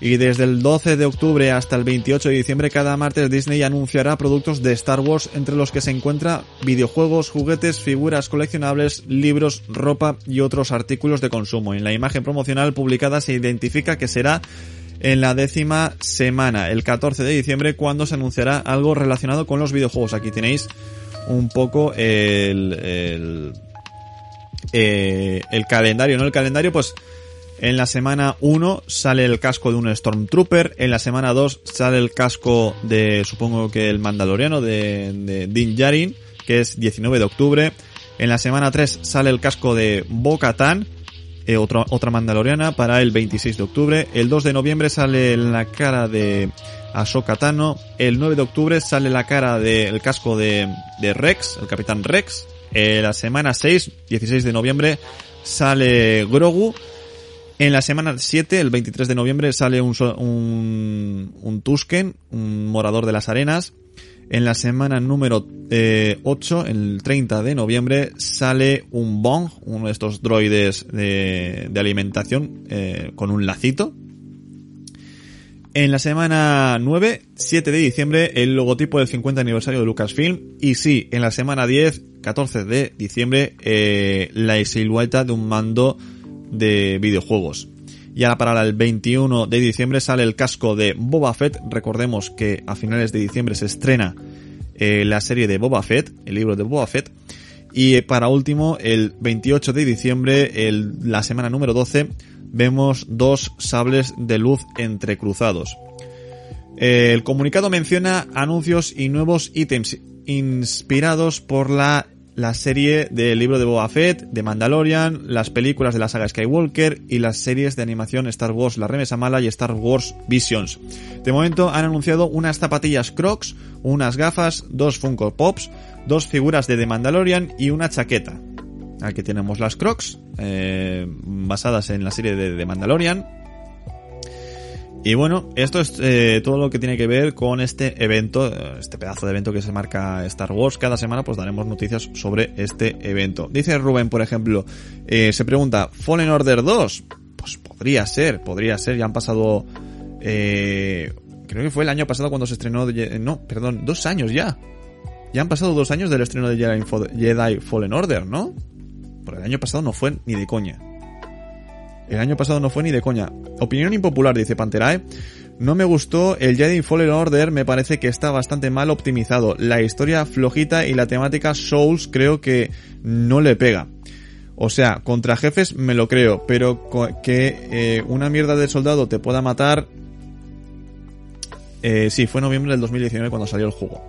Y desde el 12 de octubre hasta el 28 de diciembre cada martes Disney anunciará productos de Star Wars entre los que se encuentra videojuegos, juguetes, figuras coleccionables, libros, ropa y otros artículos de consumo. En la imagen promocional publicada se identifica que será en la décima semana, el 14 de diciembre, cuando se anunciará algo relacionado con los videojuegos. Aquí tenéis un poco el, el, eh, el calendario, ¿no? El calendario, pues en la semana 1 sale el casco de un Stormtrooper. En la semana 2 sale el casco de, supongo que el Mandaloriano, de, de Din Djarin, que es 19 de octubre. En la semana 3 sale el casco de Bo-Katan, eh, otra, otra Mandaloriana, para el 26 de octubre. El 2 de noviembre sale la cara de Ahsoka Tano. El 9 de octubre sale la cara del casco de, de Rex, el Capitán Rex. En la semana 6, 16 de noviembre, sale Grogu. En la semana 7, el 23 de noviembre, sale un, un, Tusken, un morador de las arenas. En la semana número eh, 8, el 30 de noviembre, sale un Bong, uno de estos droides de, de alimentación eh, con un lacito. En la semana 9, 7 de diciembre, el logotipo del 50 aniversario de Lucasfilm. Y sí, en la semana 10, 14 de diciembre, eh, la silueta de un mando de videojuegos. Y ahora para el 21 de diciembre sale el casco de Boba Fett. Recordemos que a finales de diciembre se estrena eh, la serie de Boba Fett, el libro de Boba Fett. Y para último, el 28 de diciembre, el, la semana número 12, vemos dos sables de luz entrecruzados. Eh, el comunicado menciona anuncios y nuevos ítems inspirados por la la serie del libro de Boba Fett, de Mandalorian, las películas de la saga Skywalker y las series de animación Star Wars La Remesa Mala y Star Wars Visions. De momento han anunciado unas zapatillas Crocs, unas gafas, dos Funko Pops, dos figuras de The Mandalorian y una chaqueta. Aquí tenemos las Crocs, eh, basadas en la serie de The Mandalorian, y bueno, esto es eh, todo lo que tiene que ver con este evento, este pedazo de evento que se marca Star Wars. Cada semana pues daremos noticias sobre este evento. Dice Rubén, por ejemplo, eh, se pregunta, ¿Fallen Order 2? Pues podría ser, podría ser, ya han pasado... Eh, creo que fue el año pasado cuando se estrenó... No, perdón, dos años ya. Ya han pasado dos años del estreno de Jedi Fallen Order, ¿no? Porque el año pasado no fue ni de coña. El año pasado no fue ni de coña. Opinión impopular, dice Panterae. No me gustó el Jedi Fallen Order, me parece que está bastante mal optimizado. La historia flojita y la temática Souls creo que no le pega. O sea, contra jefes me lo creo, pero que eh, una mierda de soldado te pueda matar... Eh, sí, fue noviembre del 2019 cuando salió el juego.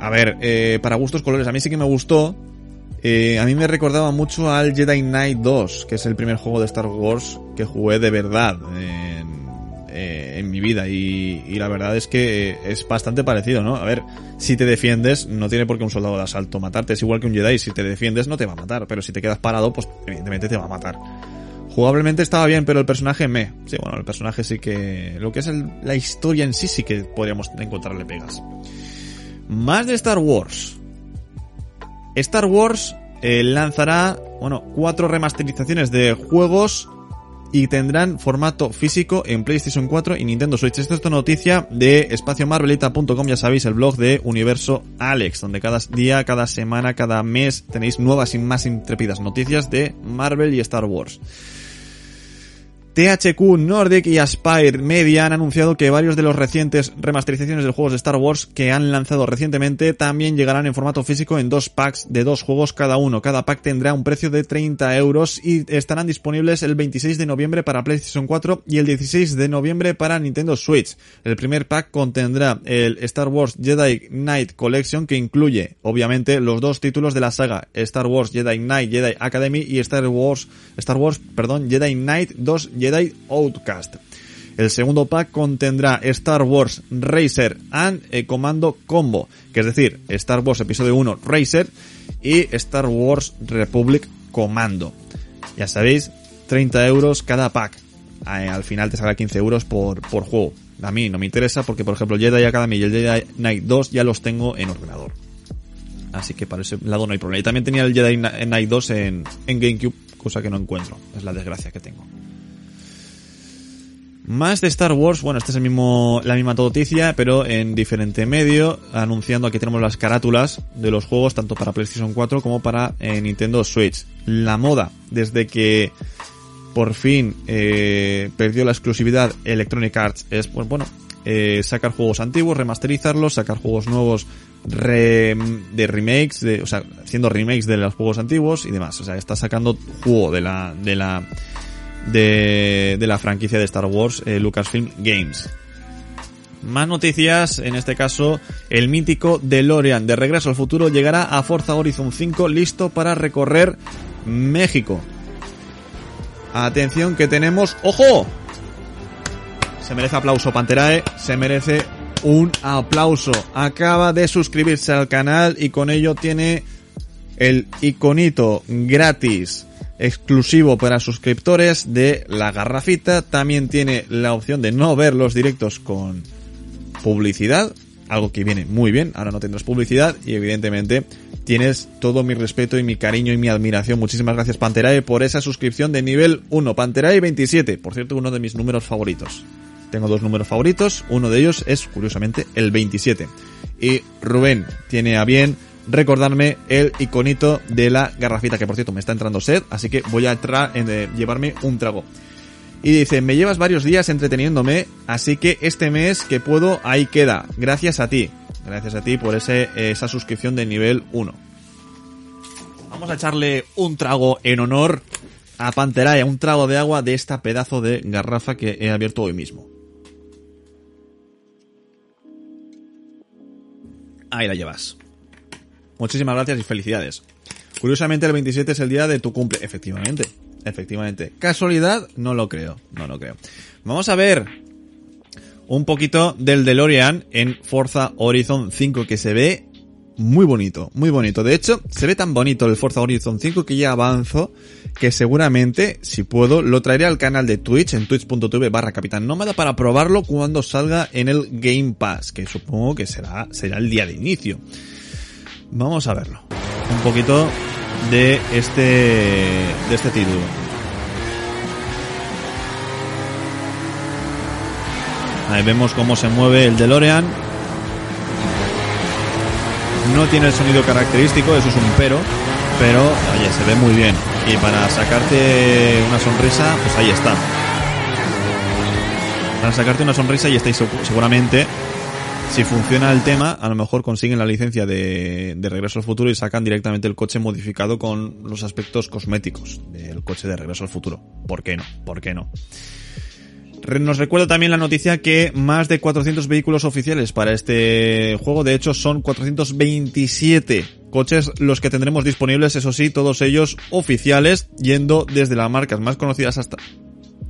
A ver, eh, para gustos colores, a mí sí que me gustó, eh, a mí me recordaba mucho al Jedi Knight 2, que es el primer juego de Star Wars que jugué de verdad en, eh, en mi vida. Y, y, la verdad es que eh, es bastante parecido, ¿no? A ver, si te defiendes, no tiene por qué un soldado de asalto matarte. Es igual que un Jedi, si te defiendes no te va a matar. Pero si te quedas parado, pues evidentemente te va a matar. Jugablemente estaba bien, pero el personaje me. Sí, bueno, el personaje sí que. Lo que es la historia en sí, sí que podríamos encontrarle pegas. Más de Star Wars. Star Wars eh, lanzará, bueno, cuatro remasterizaciones de juegos y tendrán formato físico en PlayStation 4 y Nintendo Switch. Esta es una noticia de espaciomarvelita.com, ya sabéis, el blog de Universo Alex, donde cada día, cada semana, cada mes tenéis nuevas y más intrépidas noticias de Marvel y Star Wars. THQ Nordic y Aspire Media han anunciado que varios de los recientes remasterizaciones de juegos de Star Wars que han lanzado recientemente también llegarán en formato físico en dos packs de dos juegos cada uno. Cada pack tendrá un precio de 30 euros y estarán disponibles el 26 de noviembre para PlayStation 4 y el 16 de noviembre para Nintendo Switch. El primer pack contendrá el Star Wars Jedi Knight Collection que incluye, obviamente, los dos títulos de la saga Star Wars Jedi Knight Jedi Academy y Star Wars, Star Wars, perdón, Jedi Knight 2 Jedi Outcast. El segundo pack contendrá Star Wars Racer and Commando Combo, que es decir, Star Wars Episodio 1 Racer y Star Wars Republic Commando. Ya sabéis, 30 euros cada pack. Al final te saldrá 15 euros por, por juego. A mí no me interesa porque, por ejemplo, Jedi Academy y el Jedi Knight 2 ya los tengo en ordenador. Así que para ese lado no hay problema. Y también tenía el Jedi Knight 2 en, en GameCube, cosa que no encuentro. Es la desgracia que tengo. Más de Star Wars, bueno, esta es el mismo, la misma noticia, pero en diferente medio, anunciando aquí tenemos las carátulas de los juegos, tanto para PlayStation 4 como para eh, Nintendo Switch. La moda, desde que por fin eh, perdió la exclusividad Electronic Arts, es, pues bueno, eh, sacar juegos antiguos, remasterizarlos, sacar juegos nuevos de remakes, de, o sea, haciendo remakes de los juegos antiguos y demás. O sea, está sacando juego de la, de la, de, de la franquicia de Star Wars, eh, Lucasfilm Games. Más noticias, en este caso, el mítico DeLorean de Regreso al Futuro llegará a Forza Horizon 5 listo para recorrer México. Atención que tenemos... ¡Ojo! Se merece aplauso Panterae, se merece un aplauso. Acaba de suscribirse al canal y con ello tiene el iconito gratis exclusivo para suscriptores de la garrafita. También tiene la opción de no ver los directos con publicidad, algo que viene muy bien. Ahora no tendrás publicidad y evidentemente tienes todo mi respeto y mi cariño y mi admiración. Muchísimas gracias Panterae por esa suscripción de nivel 1. Panterae 27, por cierto, uno de mis números favoritos. Tengo dos números favoritos, uno de ellos es curiosamente el 27. Y Rubén tiene a bien recordarme el iconito de la garrafita, que por cierto me está entrando sed, así que voy a eh, llevarme un trago. Y dice, me llevas varios días entreteniéndome, así que este mes que puedo, ahí queda. Gracias a ti. Gracias a ti por ese, esa suscripción de nivel 1. Vamos a echarle un trago en honor a Panterae, un trago de agua de esta pedazo de garrafa que he abierto hoy mismo. Ahí la llevas. Muchísimas gracias y felicidades. Curiosamente el 27 es el día de tu cumple. Efectivamente, efectivamente. ¿Casualidad? No lo creo, no lo creo. Vamos a ver un poquito del DeLorean en Forza Horizon 5 que se ve muy bonito, muy bonito. De hecho, se ve tan bonito el Forza Horizon 5 que ya avanzo que seguramente, si puedo, lo traeré al canal de Twitch en twitch.tv barra Capitán Nómada para probarlo cuando salga en el Game Pass, que supongo que será, será el día de inicio. Vamos a verlo. Un poquito de este, de este título. Ahí vemos cómo se mueve el DeLorean. No tiene el sonido característico, eso es un pero, pero oye, se ve muy bien. Y para sacarte una sonrisa, pues ahí está. Para sacarte una sonrisa y estáis seguramente si funciona el tema, a lo mejor consiguen la licencia de, de, Regreso al Futuro y sacan directamente el coche modificado con los aspectos cosméticos del coche de Regreso al Futuro. ¿Por qué no? ¿Por qué no? Nos recuerda también la noticia que más de 400 vehículos oficiales para este juego, de hecho son 427 coches los que tendremos disponibles, eso sí, todos ellos oficiales, yendo desde las marcas más conocidas hasta,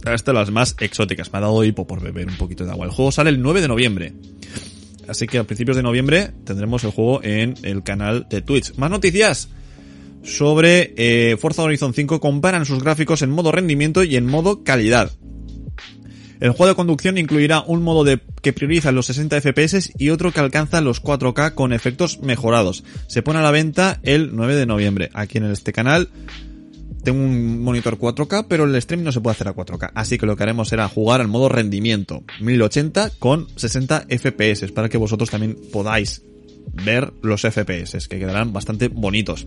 hasta las más exóticas. Me ha dado hipo por beber un poquito de agua. El juego sale el 9 de noviembre. Así que a principios de noviembre tendremos el juego en el canal de Twitch. Más noticias sobre eh, Forza Horizon 5 comparan sus gráficos en modo rendimiento y en modo calidad. El juego de conducción incluirá un modo de que prioriza los 60 FPS y otro que alcanza los 4K con efectos mejorados. Se pone a la venta el 9 de noviembre aquí en este canal tengo un monitor 4K, pero el stream no se puede hacer a 4K. Así que lo que haremos será jugar al modo rendimiento 1080 con 60 FPS para que vosotros también podáis ver los FPS, que quedarán bastante bonitos.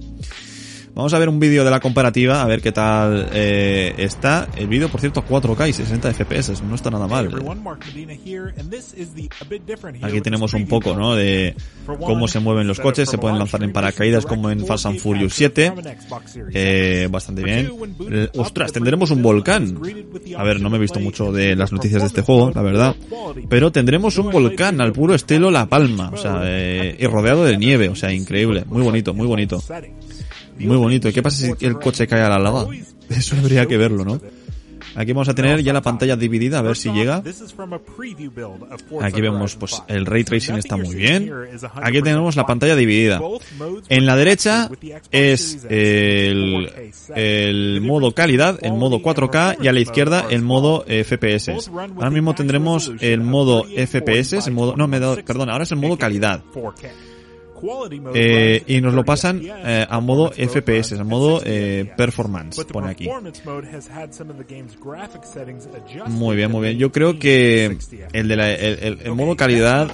Vamos a ver un vídeo de la comparativa, a ver qué tal eh, está. El vídeo, por cierto, 4K y 60 FPS, no está nada mal. Aquí tenemos un poco, ¿no? De cómo se mueven los coches, se pueden lanzar en paracaídas como en Fast and Furious 7. Eh, bastante bien. Eh, ostras, tendremos un volcán. A ver, no me he visto mucho de las noticias de este juego, la verdad. Pero tendremos un volcán al puro estilo La Palma, o sea, eh, y rodeado de nieve, o sea, increíble. Muy bonito, muy bonito. Muy bonito. ¿Y qué pasa si el coche cae a la lava? Eso habría que verlo, ¿no? Aquí vamos a tener ya la pantalla dividida, a ver si llega. Aquí vemos, pues el ray tracing está muy bien. Aquí tenemos la pantalla dividida. En la derecha es el, el modo calidad, el modo 4K y a la izquierda el modo FPS. Ahora mismo tendremos el modo FPS, el modo, no, me da, perdón, ahora es el modo calidad. Eh, y nos lo pasan eh, a modo FPS, a modo eh, performance, pone aquí. Muy bien, muy bien. Yo creo que el de la, el, el modo calidad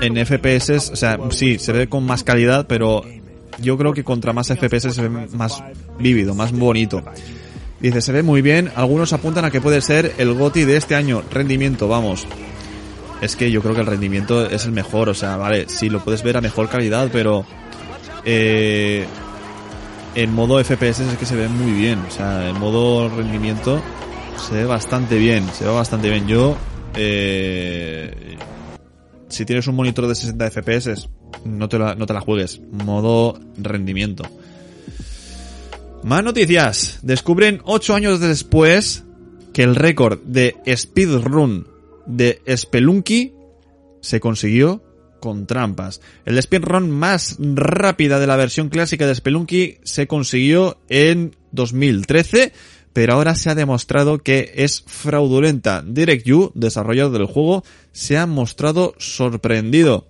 en FPS, o sea, sí, se ve con más calidad, pero yo creo que contra más FPS se ve más vívido, más bonito. Dice, se ve muy bien, algunos apuntan a que puede ser el GOTI de este año, rendimiento, vamos es que yo creo que el rendimiento es el mejor. O sea, vale, sí, lo puedes ver a mejor calidad, pero eh, en modo FPS es que se ve muy bien. O sea, en modo rendimiento se ve bastante bien. Se ve bastante bien. Yo, eh, si tienes un monitor de 60 FPS, no te, la, no te la juegues. Modo rendimiento. Más noticias. Descubren 8 años después que el récord de speedrun de Spelunky se consiguió con trampas. El speedrun más rápida de la versión clásica de Spelunky se consiguió en 2013, pero ahora se ha demostrado que es fraudulenta. DirectU, desarrollador del juego, se ha mostrado sorprendido.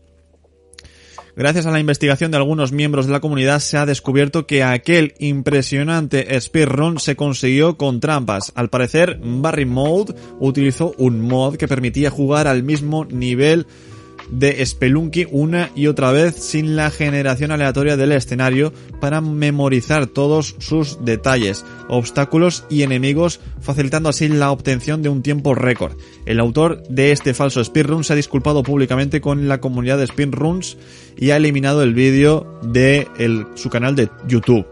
Gracias a la investigación de algunos miembros de la comunidad se ha descubierto que aquel impresionante speedrun se consiguió con trampas. Al parecer, Barry Mode utilizó un mod que permitía jugar al mismo nivel de Spelunky una y otra vez sin la generación aleatoria del escenario para memorizar todos sus detalles, obstáculos y enemigos, facilitando así la obtención de un tiempo récord. El autor de este falso speedrun se ha disculpado públicamente con la comunidad de speedruns y ha eliminado el vídeo de su canal de YouTube.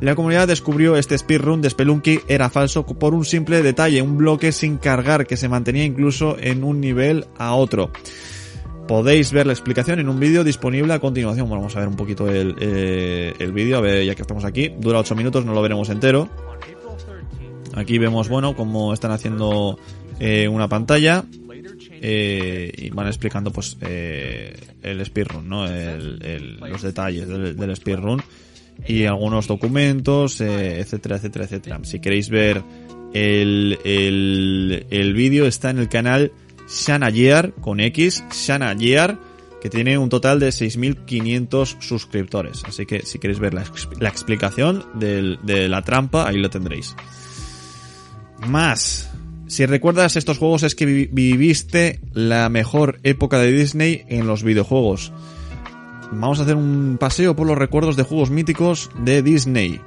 La comunidad descubrió este speedrun de Spelunky era falso por un simple detalle, un bloque sin cargar que se mantenía incluso en un nivel a otro. Podéis ver la explicación en un vídeo disponible a continuación. Bueno, vamos a ver un poquito el, eh, el vídeo, a ver, ya que estamos aquí. Dura 8 minutos, no lo veremos entero. Aquí vemos, bueno, cómo están haciendo eh, una pantalla. Eh, y van explicando, pues, eh, el speedrun, ¿no? El, el, los detalles del, del speedrun. Y algunos documentos, eh, etcétera, etcétera, etcétera. Si queréis ver el, el, el vídeo, está en el canal Shana Year, con X, Shana Year, que tiene un total de 6.500 suscriptores. Así que si queréis ver la, explicación de la trampa, ahí lo tendréis. Más. Si recuerdas estos juegos es que viviste la mejor época de Disney en los videojuegos. Vamos a hacer un paseo por los recuerdos de juegos míticos de Disney.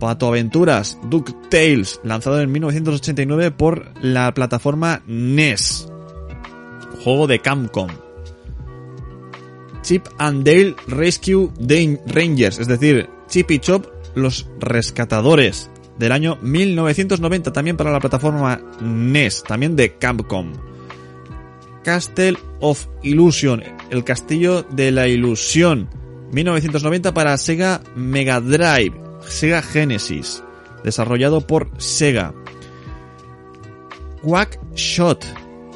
Pato Aventuras, DuckTales, lanzado en 1989 por la plataforma NES. Juego de Camcom. Chip and Dale Rescue Rangers, es decir, Chip y Chop, los rescatadores, del año 1990, también para la plataforma NES, también de Capcom. Castle of Illusion, el castillo de la ilusión, 1990 para Sega Mega Drive, Sega Genesis, desarrollado por Sega. Quack Shot,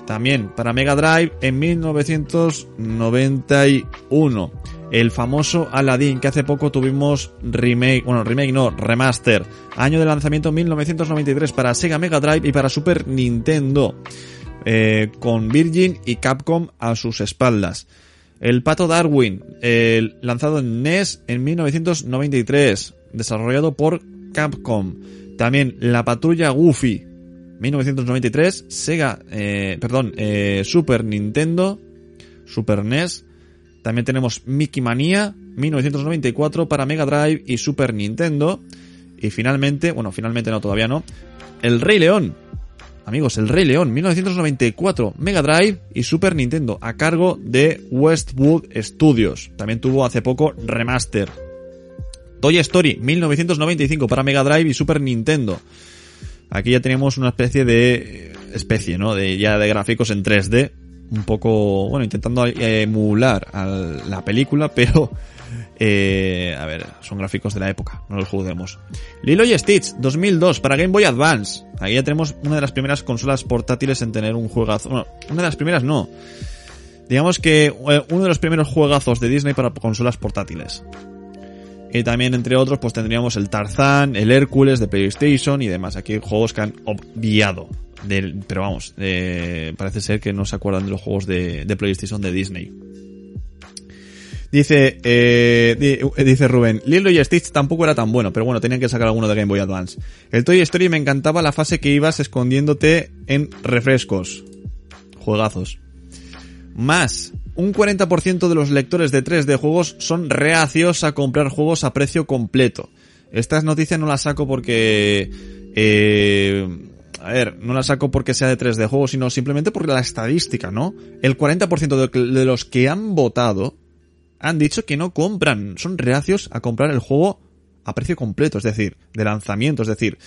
también para Mega Drive en 1991. El famoso Aladdin, que hace poco tuvimos remake, bueno, remake no, remaster. Año de lanzamiento 1993 para Sega Mega Drive y para Super Nintendo. Eh, con Virgin y Capcom a sus espaldas. El Pato Darwin, lanzado en NES en 1993, desarrollado por Capcom. También La Patrulla Goofy, 1993, Sega, eh, perdón, eh, Super Nintendo, Super NES. También tenemos Mickey Mania, 1994 para Mega Drive y Super Nintendo. Y finalmente, bueno, finalmente no, todavía no, El Rey León. Amigos, El Rey León, 1994, Mega Drive y Super Nintendo, a cargo de Westwood Studios. También tuvo hace poco remaster. Toy Story, 1995 para Mega Drive y Super Nintendo. Aquí ya tenemos una especie de especie, ¿no? De ya de gráficos en 3D, un poco, bueno, intentando emular a la película, pero Eh, a ver, son gráficos de la época, no los juzguemos. Lilo y Stitch, 2002, para Game Boy Advance. Ahí ya tenemos una de las primeras consolas portátiles en tener un juegazo. Bueno, una de las primeras no. Digamos que eh, uno de los primeros juegazos de Disney para consolas portátiles. Y también, entre otros, pues tendríamos el Tarzán, el Hércules de PlayStation y demás. Aquí juegos que han obviado. Del, pero vamos, eh, parece ser que no se acuerdan de los juegos de, PlayStation de Disney. Dice, eh, dice Rubén, Lilo y Stitch tampoco era tan bueno, pero bueno, tenían que sacar alguno de Game Boy Advance. El Toy Story me encantaba la fase que ibas escondiéndote en refrescos. Juegazos. Más, un 40% de los lectores de 3 de juegos son reacios a comprar juegos a precio completo. Estas noticias no las saco porque... Eh, a ver, no las saco porque sea de 3 de juegos, sino simplemente por la estadística, ¿no? El 40% de, de los que han votado han dicho que no compran, son reacios a comprar el juego a precio completo, es decir, de lanzamiento, es decir,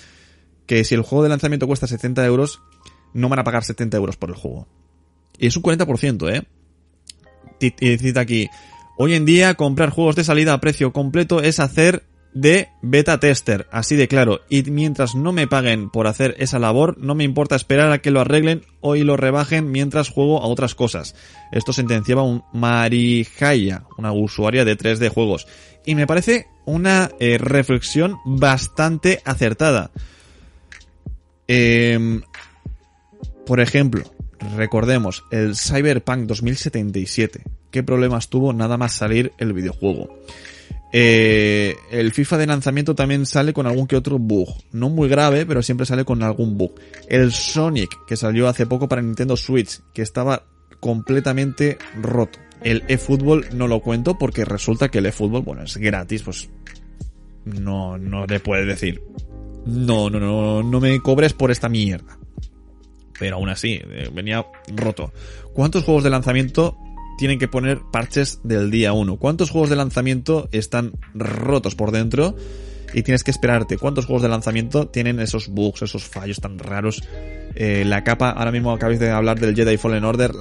que si el juego de lanzamiento cuesta 70 euros, no van a pagar 70 euros por el juego. Y es un 40%, ¿eh? Cita aquí, hoy en día comprar juegos de salida a precio completo es hacer de beta tester, así de claro, y mientras no me paguen por hacer esa labor, no me importa esperar a que lo arreglen o lo rebajen mientras juego a otras cosas. Esto sentenciaba un Marijaya, una usuaria de 3D juegos, y me parece una eh, reflexión bastante acertada. Eh, por ejemplo, recordemos el Cyberpunk 2077. ¿Qué problemas tuvo nada más salir el videojuego? Eh, el FIFA de lanzamiento también sale con algún que otro bug. No muy grave, pero siempre sale con algún bug. El Sonic, que salió hace poco para Nintendo Switch, que estaba completamente roto. El eFootball no lo cuento porque resulta que el eFootball, bueno, es gratis, pues no, no le puedes decir. No, no, no, no me cobres por esta mierda. Pero aún así, eh, venía roto. ¿Cuántos juegos de lanzamiento tienen que poner parches del día 1. ¿Cuántos juegos de lanzamiento están rotos por dentro? Y tienes que esperarte. ¿Cuántos juegos de lanzamiento tienen esos bugs, esos fallos tan raros? Eh, la capa, ahora mismo acabáis de hablar del Jedi Fallen Order,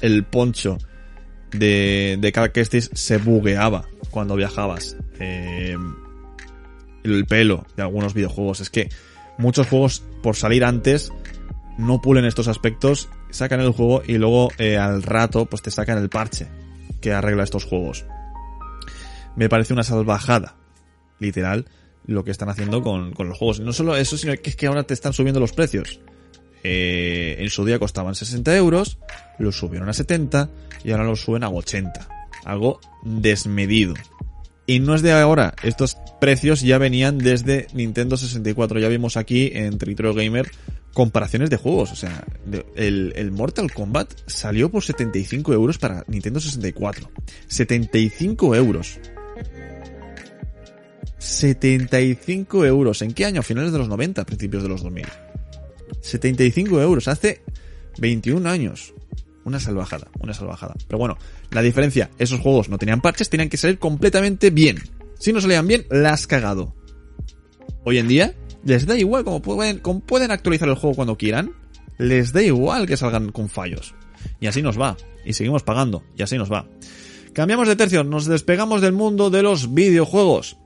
el poncho de, de Cal Kestis se bugueaba cuando viajabas. Eh, el pelo de algunos videojuegos. Es que muchos juegos, por salir antes, no pulen estos aspectos sacan el juego y luego eh, al rato pues te sacan el parche que arregla estos juegos. Me parece una salvajada, literal, lo que están haciendo con, con los juegos. No solo eso, sino que es que ahora te están subiendo los precios. Eh, en su día costaban 60 euros, los subieron a 70 y ahora los suben a 80. Algo desmedido. Y no es de ahora, estos precios ya venían desde Nintendo 64. Ya vimos aquí en Territorio Gamer comparaciones de juegos. O sea, el, Mortal Kombat salió por 75 euros para Nintendo 64. 75 euros. 75 euros. ¿En qué año? Finales de los 90, principios de los 2000. 75 euros. Hace 21 años. Una salvajada, una salvajada. Pero bueno, la diferencia, esos juegos no tenían parches, tenían que salir completamente bien. Si no salían bien, las has cagado. Hoy en día, les da igual, como pueden, como pueden actualizar el juego cuando quieran, les da igual que salgan con fallos. Y así nos va. Y seguimos pagando. Y así nos va. Cambiamos de tercio, nos despegamos del mundo de los videojuegos.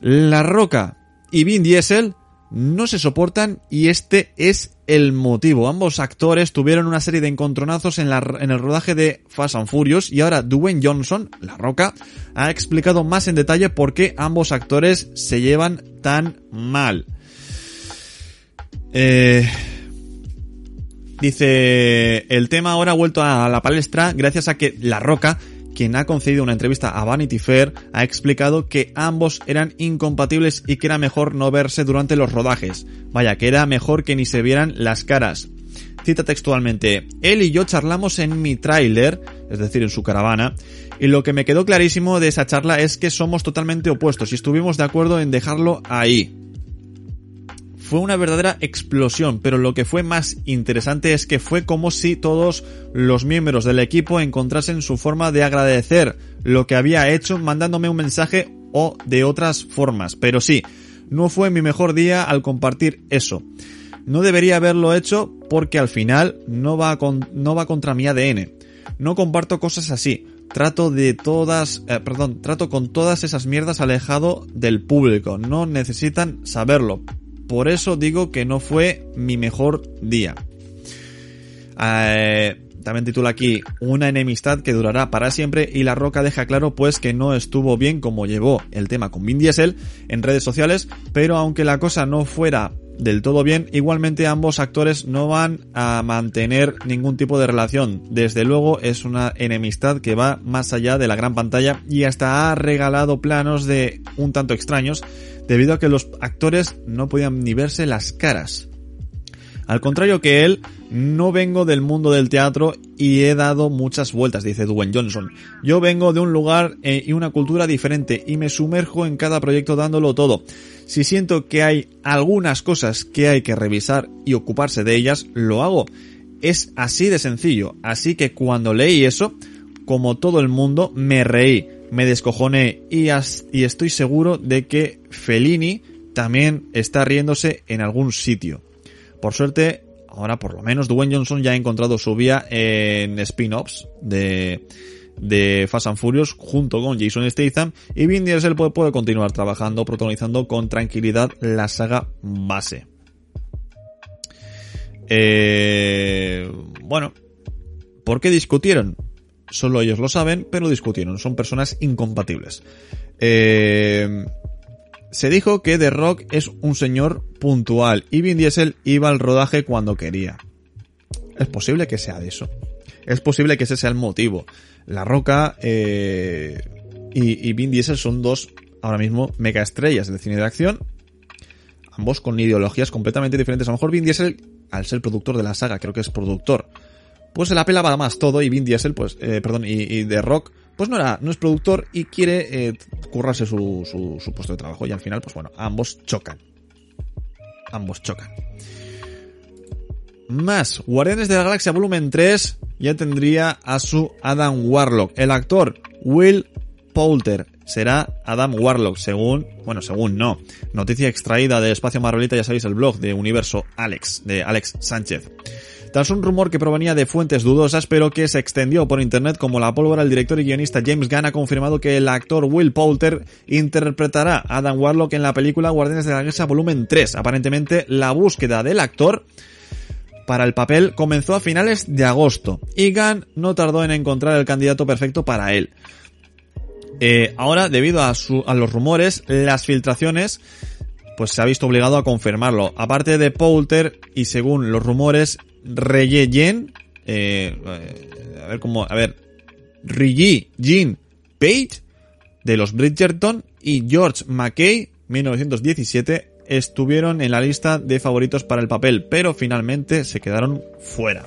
La Roca y Vin Diesel no se soportan y este es el motivo. Ambos actores tuvieron una serie de encontronazos en, en el rodaje de Fast and Furious y ahora Dwayne Johnson, La Roca, ha explicado más en detalle por qué ambos actores se llevan tan mal. Eh, dice, el tema ahora ha vuelto a la palestra gracias a que La Roca, quien ha concedido una entrevista a Vanity Fair, ha explicado que ambos eran incompatibles y que era mejor no verse durante los rodajes. Vaya, que era mejor que ni se vieran las caras. Cita textualmente, él y yo charlamos en mi tráiler, es decir, en su caravana, y lo que me quedó clarísimo de esa charla es que somos totalmente opuestos y estuvimos de acuerdo en dejarlo ahí. Fue una verdadera explosión, pero lo que fue más interesante es que fue como si todos los miembros del equipo encontrasen su forma de agradecer lo que había hecho mandándome un mensaje o de otras formas. Pero sí, no fue mi mejor día al compartir eso. No debería haberlo hecho porque al final no va, contra mi ADN. No comparto cosas así. trato de todas, eh, perdón, trato con todas esas mierdas alejado del público. No necesitan saberlo. Por eso digo que no fue mi mejor día. Eh, también titula aquí una enemistad que durará para siempre y La Roca deja claro pues que no estuvo bien como llevó el tema con Vin Diesel en redes sociales, pero aunque la cosa no fuera del todo bien, igualmente ambos actores no van a mantener ningún tipo de relación. Desde luego es una enemistad que va más allá de la gran pantalla y hasta ha regalado planos de un tanto extraños debido a que los actores no podían ni verse las caras. Al contrario que él, no vengo del mundo del teatro y he dado muchas vueltas, dice Dwayne Johnson. Yo vengo de un lugar eh, y una cultura diferente y me sumerjo en cada proyecto dándolo todo. Si siento que hay algunas cosas que hay que revisar y ocuparse de ellas, lo hago. Es así de sencillo. Así que cuando leí eso, como todo el mundo, me reí, me descojoné y, estoy seguro de que Fellini también está riéndose en algún sitio. Por suerte, ahora por lo menos Dwayne Johnson ya ha encontrado su vía en spin-offs de, de Fast and Furious junto con Jason Statham y Vin Diesel puede, puede continuar trabajando, protagonizando con tranquilidad la saga base. Eh, bueno, ¿por qué discutieron? Solo ellos lo saben, pero discutieron. Son personas incompatibles. Eh, se dijo que The Rock es un señor puntual y Vin Diesel iba al rodaje cuando quería. Es posible que sea de eso. Es posible que ese sea el motivo. La Roca eh, y, y Vin Diesel son dos, ahora mismo, mega estrellas del cine de acción. Ambos con ideologías completamente diferentes. A lo mejor Vin Diesel, al ser productor de la saga, creo que es productor, pues se la pelaba más todo y Vin Diesel, pues, eh, perdón, y, y The Rock pues no era, no es productor y quiere eh, currarse su, su, su, puesto de trabajo y al final, pues bueno, ambos chocan. Ambos chocan. Más, Guardianes de la Galaxia Volumen 3 ya tendría a su Adam Warlock. El actor Will Poulter será Adam Warlock, según, bueno, según no. Noticia extraída de Espacio Marvelita, ya sabéis, el blog de Universo Alex, de Alex Sánchez. Tras un rumor que provenía de fuentes dudosas pero que se extendió por internet como la pólvora, el director y guionista James Gunn ha confirmado que el actor Will Poulter interpretará a Adam Warlock en la película Guardianes de la Galaxia Volumen 3. Aparentemente la búsqueda del actor para el papel comenzó a finales de agosto y Gunn no tardó en encontrar el candidato perfecto para él. Eh, ahora, debido a, a los rumores, las filtraciones, pues se ha visto obligado a confirmarlo. Aparte de Poulter, y según los rumores, Reyeyen, eh, a ver cómo, a ver, Rigi Jean Page, de los Bridgerton, y George McKay, 1917, estuvieron en la lista de favoritos para el papel, pero finalmente se quedaron fuera.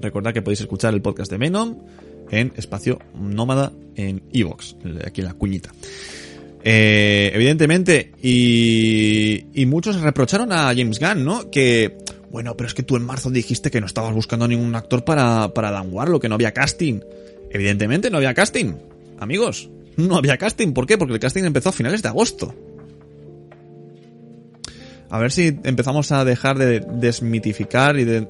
Recordad que podéis escuchar el podcast de Venom en Espacio Nómada en Evox, aquí en la cuñita. Eh, evidentemente, y, y muchos reprocharon a James Gunn, ¿no? Que, bueno, pero es que tú en marzo dijiste que no estabas buscando ningún actor para, para Dan Warlock, que no había casting. Evidentemente no había casting, amigos. No había casting, ¿por qué? Porque el casting empezó a finales de agosto. A ver si empezamos a dejar de desmitificar y de,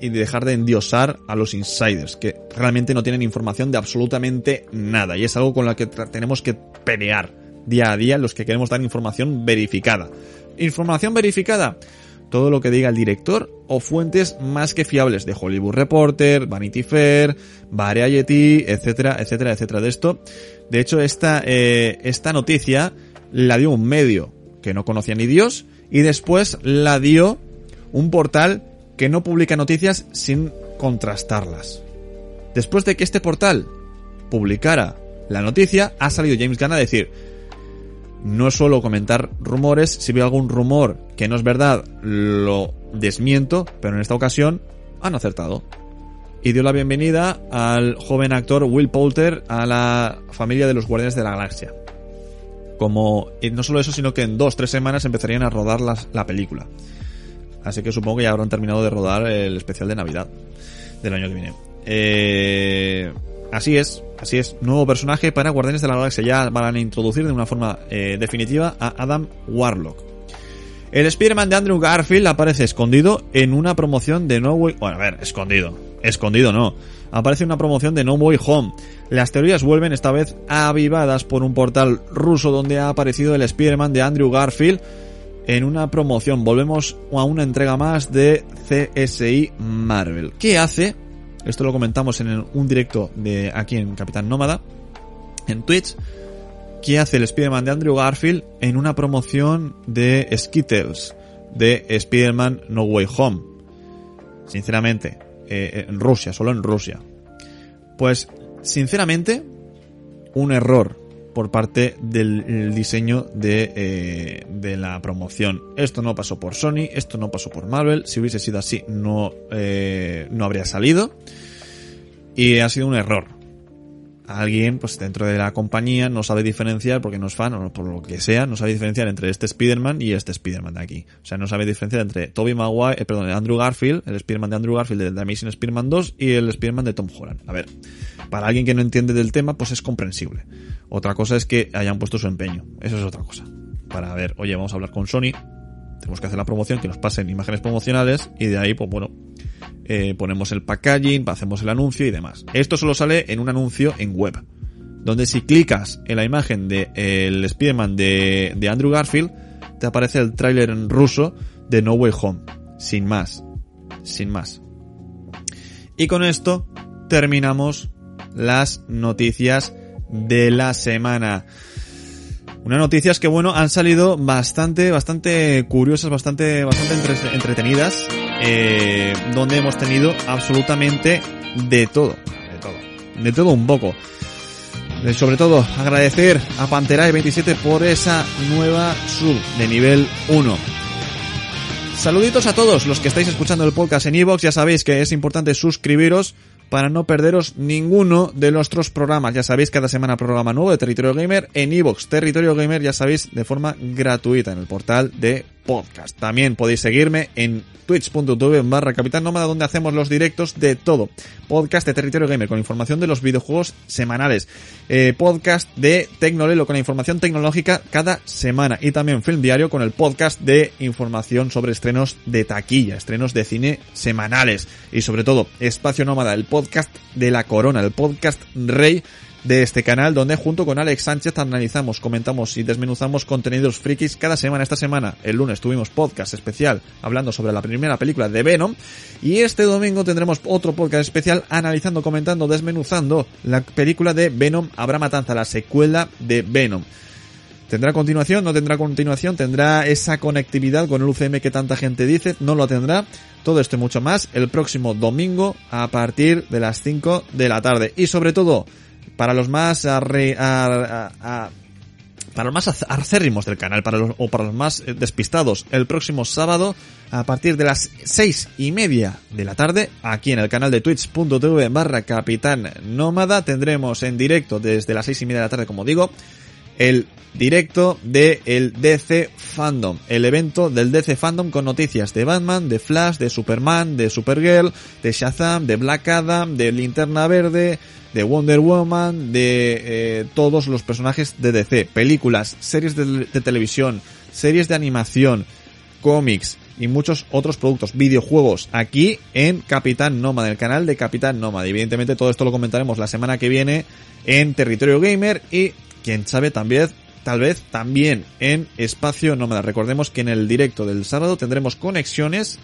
dejar de endiosar a los insiders, que realmente no tienen información de absolutamente nada. Y es algo con lo que tenemos que pelear día a día los que queremos dar información verificada. Información verificada. Todo lo que diga el director o fuentes más que fiables de Hollywood Reporter, Vanity Fair, Variety, etcétera, etcétera, etcétera. De esto, de hecho, esta, eh, esta noticia la dio un medio que no conocía ni Dios y después la dio un portal que no publica noticias sin contrastarlas. Después de que este portal publicara la noticia, ha salido James Gunn a decir, no suelo comentar rumores, si veo algún rumor que no es verdad, lo desmiento, pero en esta ocasión han acertado. Y dio la bienvenida al joven actor Will Poulter a la familia de los Guardianes de la Galaxia. Como, y no solo eso, sino que en dos, tres semanas empezarían a rodar las, la película. Así que supongo que ya habrán terminado de rodar el especial de Navidad del año que viene. Eh, así es, así es. Nuevo personaje para Guardianes de la Galaxia. Ya van a introducir de una forma eh, definitiva a Adam Warlock. El Spider-Man de Andrew Garfield aparece escondido en una promoción de No Way... Bueno, a ver, escondido. Escondido no. Aparece una promoción de No Way Home. Las teorías vuelven esta vez avivadas por un portal ruso donde ha aparecido el Spider-Man de Andrew Garfield en una promoción. Volvemos a una entrega más de CSI Marvel. ¿Qué hace? Esto lo comentamos en un directo de aquí en Capitán Nómada, en Twitch. ¿Qué hace el Spider-Man de Andrew Garfield en una promoción de Skittles de Spider-Man No Way Home? Sinceramente, eh, en Rusia, solo en Rusia. Pues, sinceramente, un error por parte del diseño de, eh, de, la promoción. Esto no pasó por Sony, esto no pasó por Marvel. Si hubiese sido así, no, eh, no habría salido. Y ha sido un error. Alguien, pues dentro de la compañía, no sabe diferenciar, porque no es fan o por lo que sea, no sabe diferenciar entre este Spider-Man y este Spider-Man de aquí. O sea, no sabe diferenciar entre Tobey Maguire, eh, perdón, Andrew Garfield, el Spider-Man de Andrew Garfield de The Amazing Spider-Man 2 y el Spider-Man de Tom Holland. A ver, para alguien que no entiende del tema, pues es comprensible. Otra cosa es que hayan puesto su empeño. Eso es otra cosa. Para ver, oye, vamos a hablar con Sony, tenemos que hacer la promoción, que nos pasen imágenes promocionales y de ahí, pues bueno, eh, ponemos el packaging, hacemos el anuncio y demás. Esto solo sale en un anuncio en web. Donde si clicas en la imagen de el Spider-Man de, de Andrew Garfield, te aparece el tráiler en ruso de No Way Home. Sin más. Sin más. Y con esto terminamos las noticias de la semana. Unas noticias que bueno, han salido bastante, bastante curiosas, bastante, bastante entretenidas, eh, donde hemos tenido absolutamente de todo, de todo, de todo un poco. Eh, sobre todo, agradecer a Panterae27 por esa nueva sub de nivel 1. Saluditos a todos los que estáis escuchando el podcast en iVoox, ya sabéis que es importante suscribiros para no perderos ninguno de nuestros programas. Ya sabéis, cada semana programa nuevo de Territorio Gamer en iVoox. Territorio Gamer, ya sabéis, de forma gratuita en el portal de podcast. También podéis seguirme en twitch.tv barra Capitán Nómada donde hacemos los directos de todo. Podcast de Territorio Gamer con información de los videojuegos semanales. Eh, podcast de Tecnolelo con información tecnológica cada semana. Y también Film Diario con el podcast de información sobre estrenos de taquilla, estrenos de cine semanales. Y sobre todo, Espacio Nómada, el podcast de la corona, el podcast rey de este canal donde junto con Alex Sánchez analizamos, comentamos y desmenuzamos contenidos frikis cada semana. Esta semana, el lunes, tuvimos podcast especial hablando sobre la primera película de Venom y este domingo tendremos otro podcast especial analizando, comentando, desmenuzando la película de Venom Habrá Matanza, la secuela de Venom. ¿Tendrá continuación? ¿No tendrá continuación? ¿Tendrá esa conectividad con el UCM que tanta gente dice? ¿No lo tendrá? Todo esto y mucho más el próximo domingo a partir de las 5 de la tarde. Y sobre todo, para los más para los más arcérrimos del canal, para los, o para los más eh, despistados, el próximo sábado, a partir de las seis y media de la tarde, aquí en el canal de twitch.tv barra capitán nómada, tendremos en directo desde las seis y media de la tarde, como digo, el directo de el DC Fandom, el evento del DC Fandom con noticias de Batman, de Flash, de Superman, de Supergirl, de Shazam, de Black Adam, de Linterna Verde, de Wonder Woman, de eh, todos los personajes de DC, películas, series de, televisión, series de animación, cómics y muchos otros productos, videojuegos, aquí en Capitán Nómada, el canal de Capitán Nómada. Evidentemente todo esto lo comentaremos la semana que viene en Territorio Gamer y quién sabe también tal vez también en Espacio Nómada. Recordemos que en el directo del sábado tendremos conexiones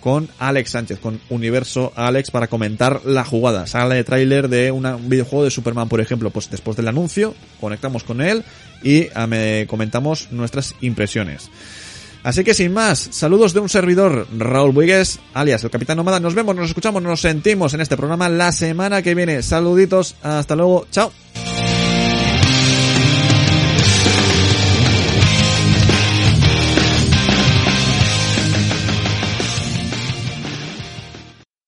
con Alex Sánchez, con Universo Alex para comentar la jugada. Sale de tráiler de un videojuego de Superman, por ejemplo, pues después del anuncio conectamos con él y ah, me comentamos nuestras impresiones. Así que sin más, saludos de un servidor, Raúl Buigues, alias el Capitán Nómada. Nos vemos, nos escuchamos, nos sentimos en este programa la semana que viene. Saluditos, hasta luego, chao.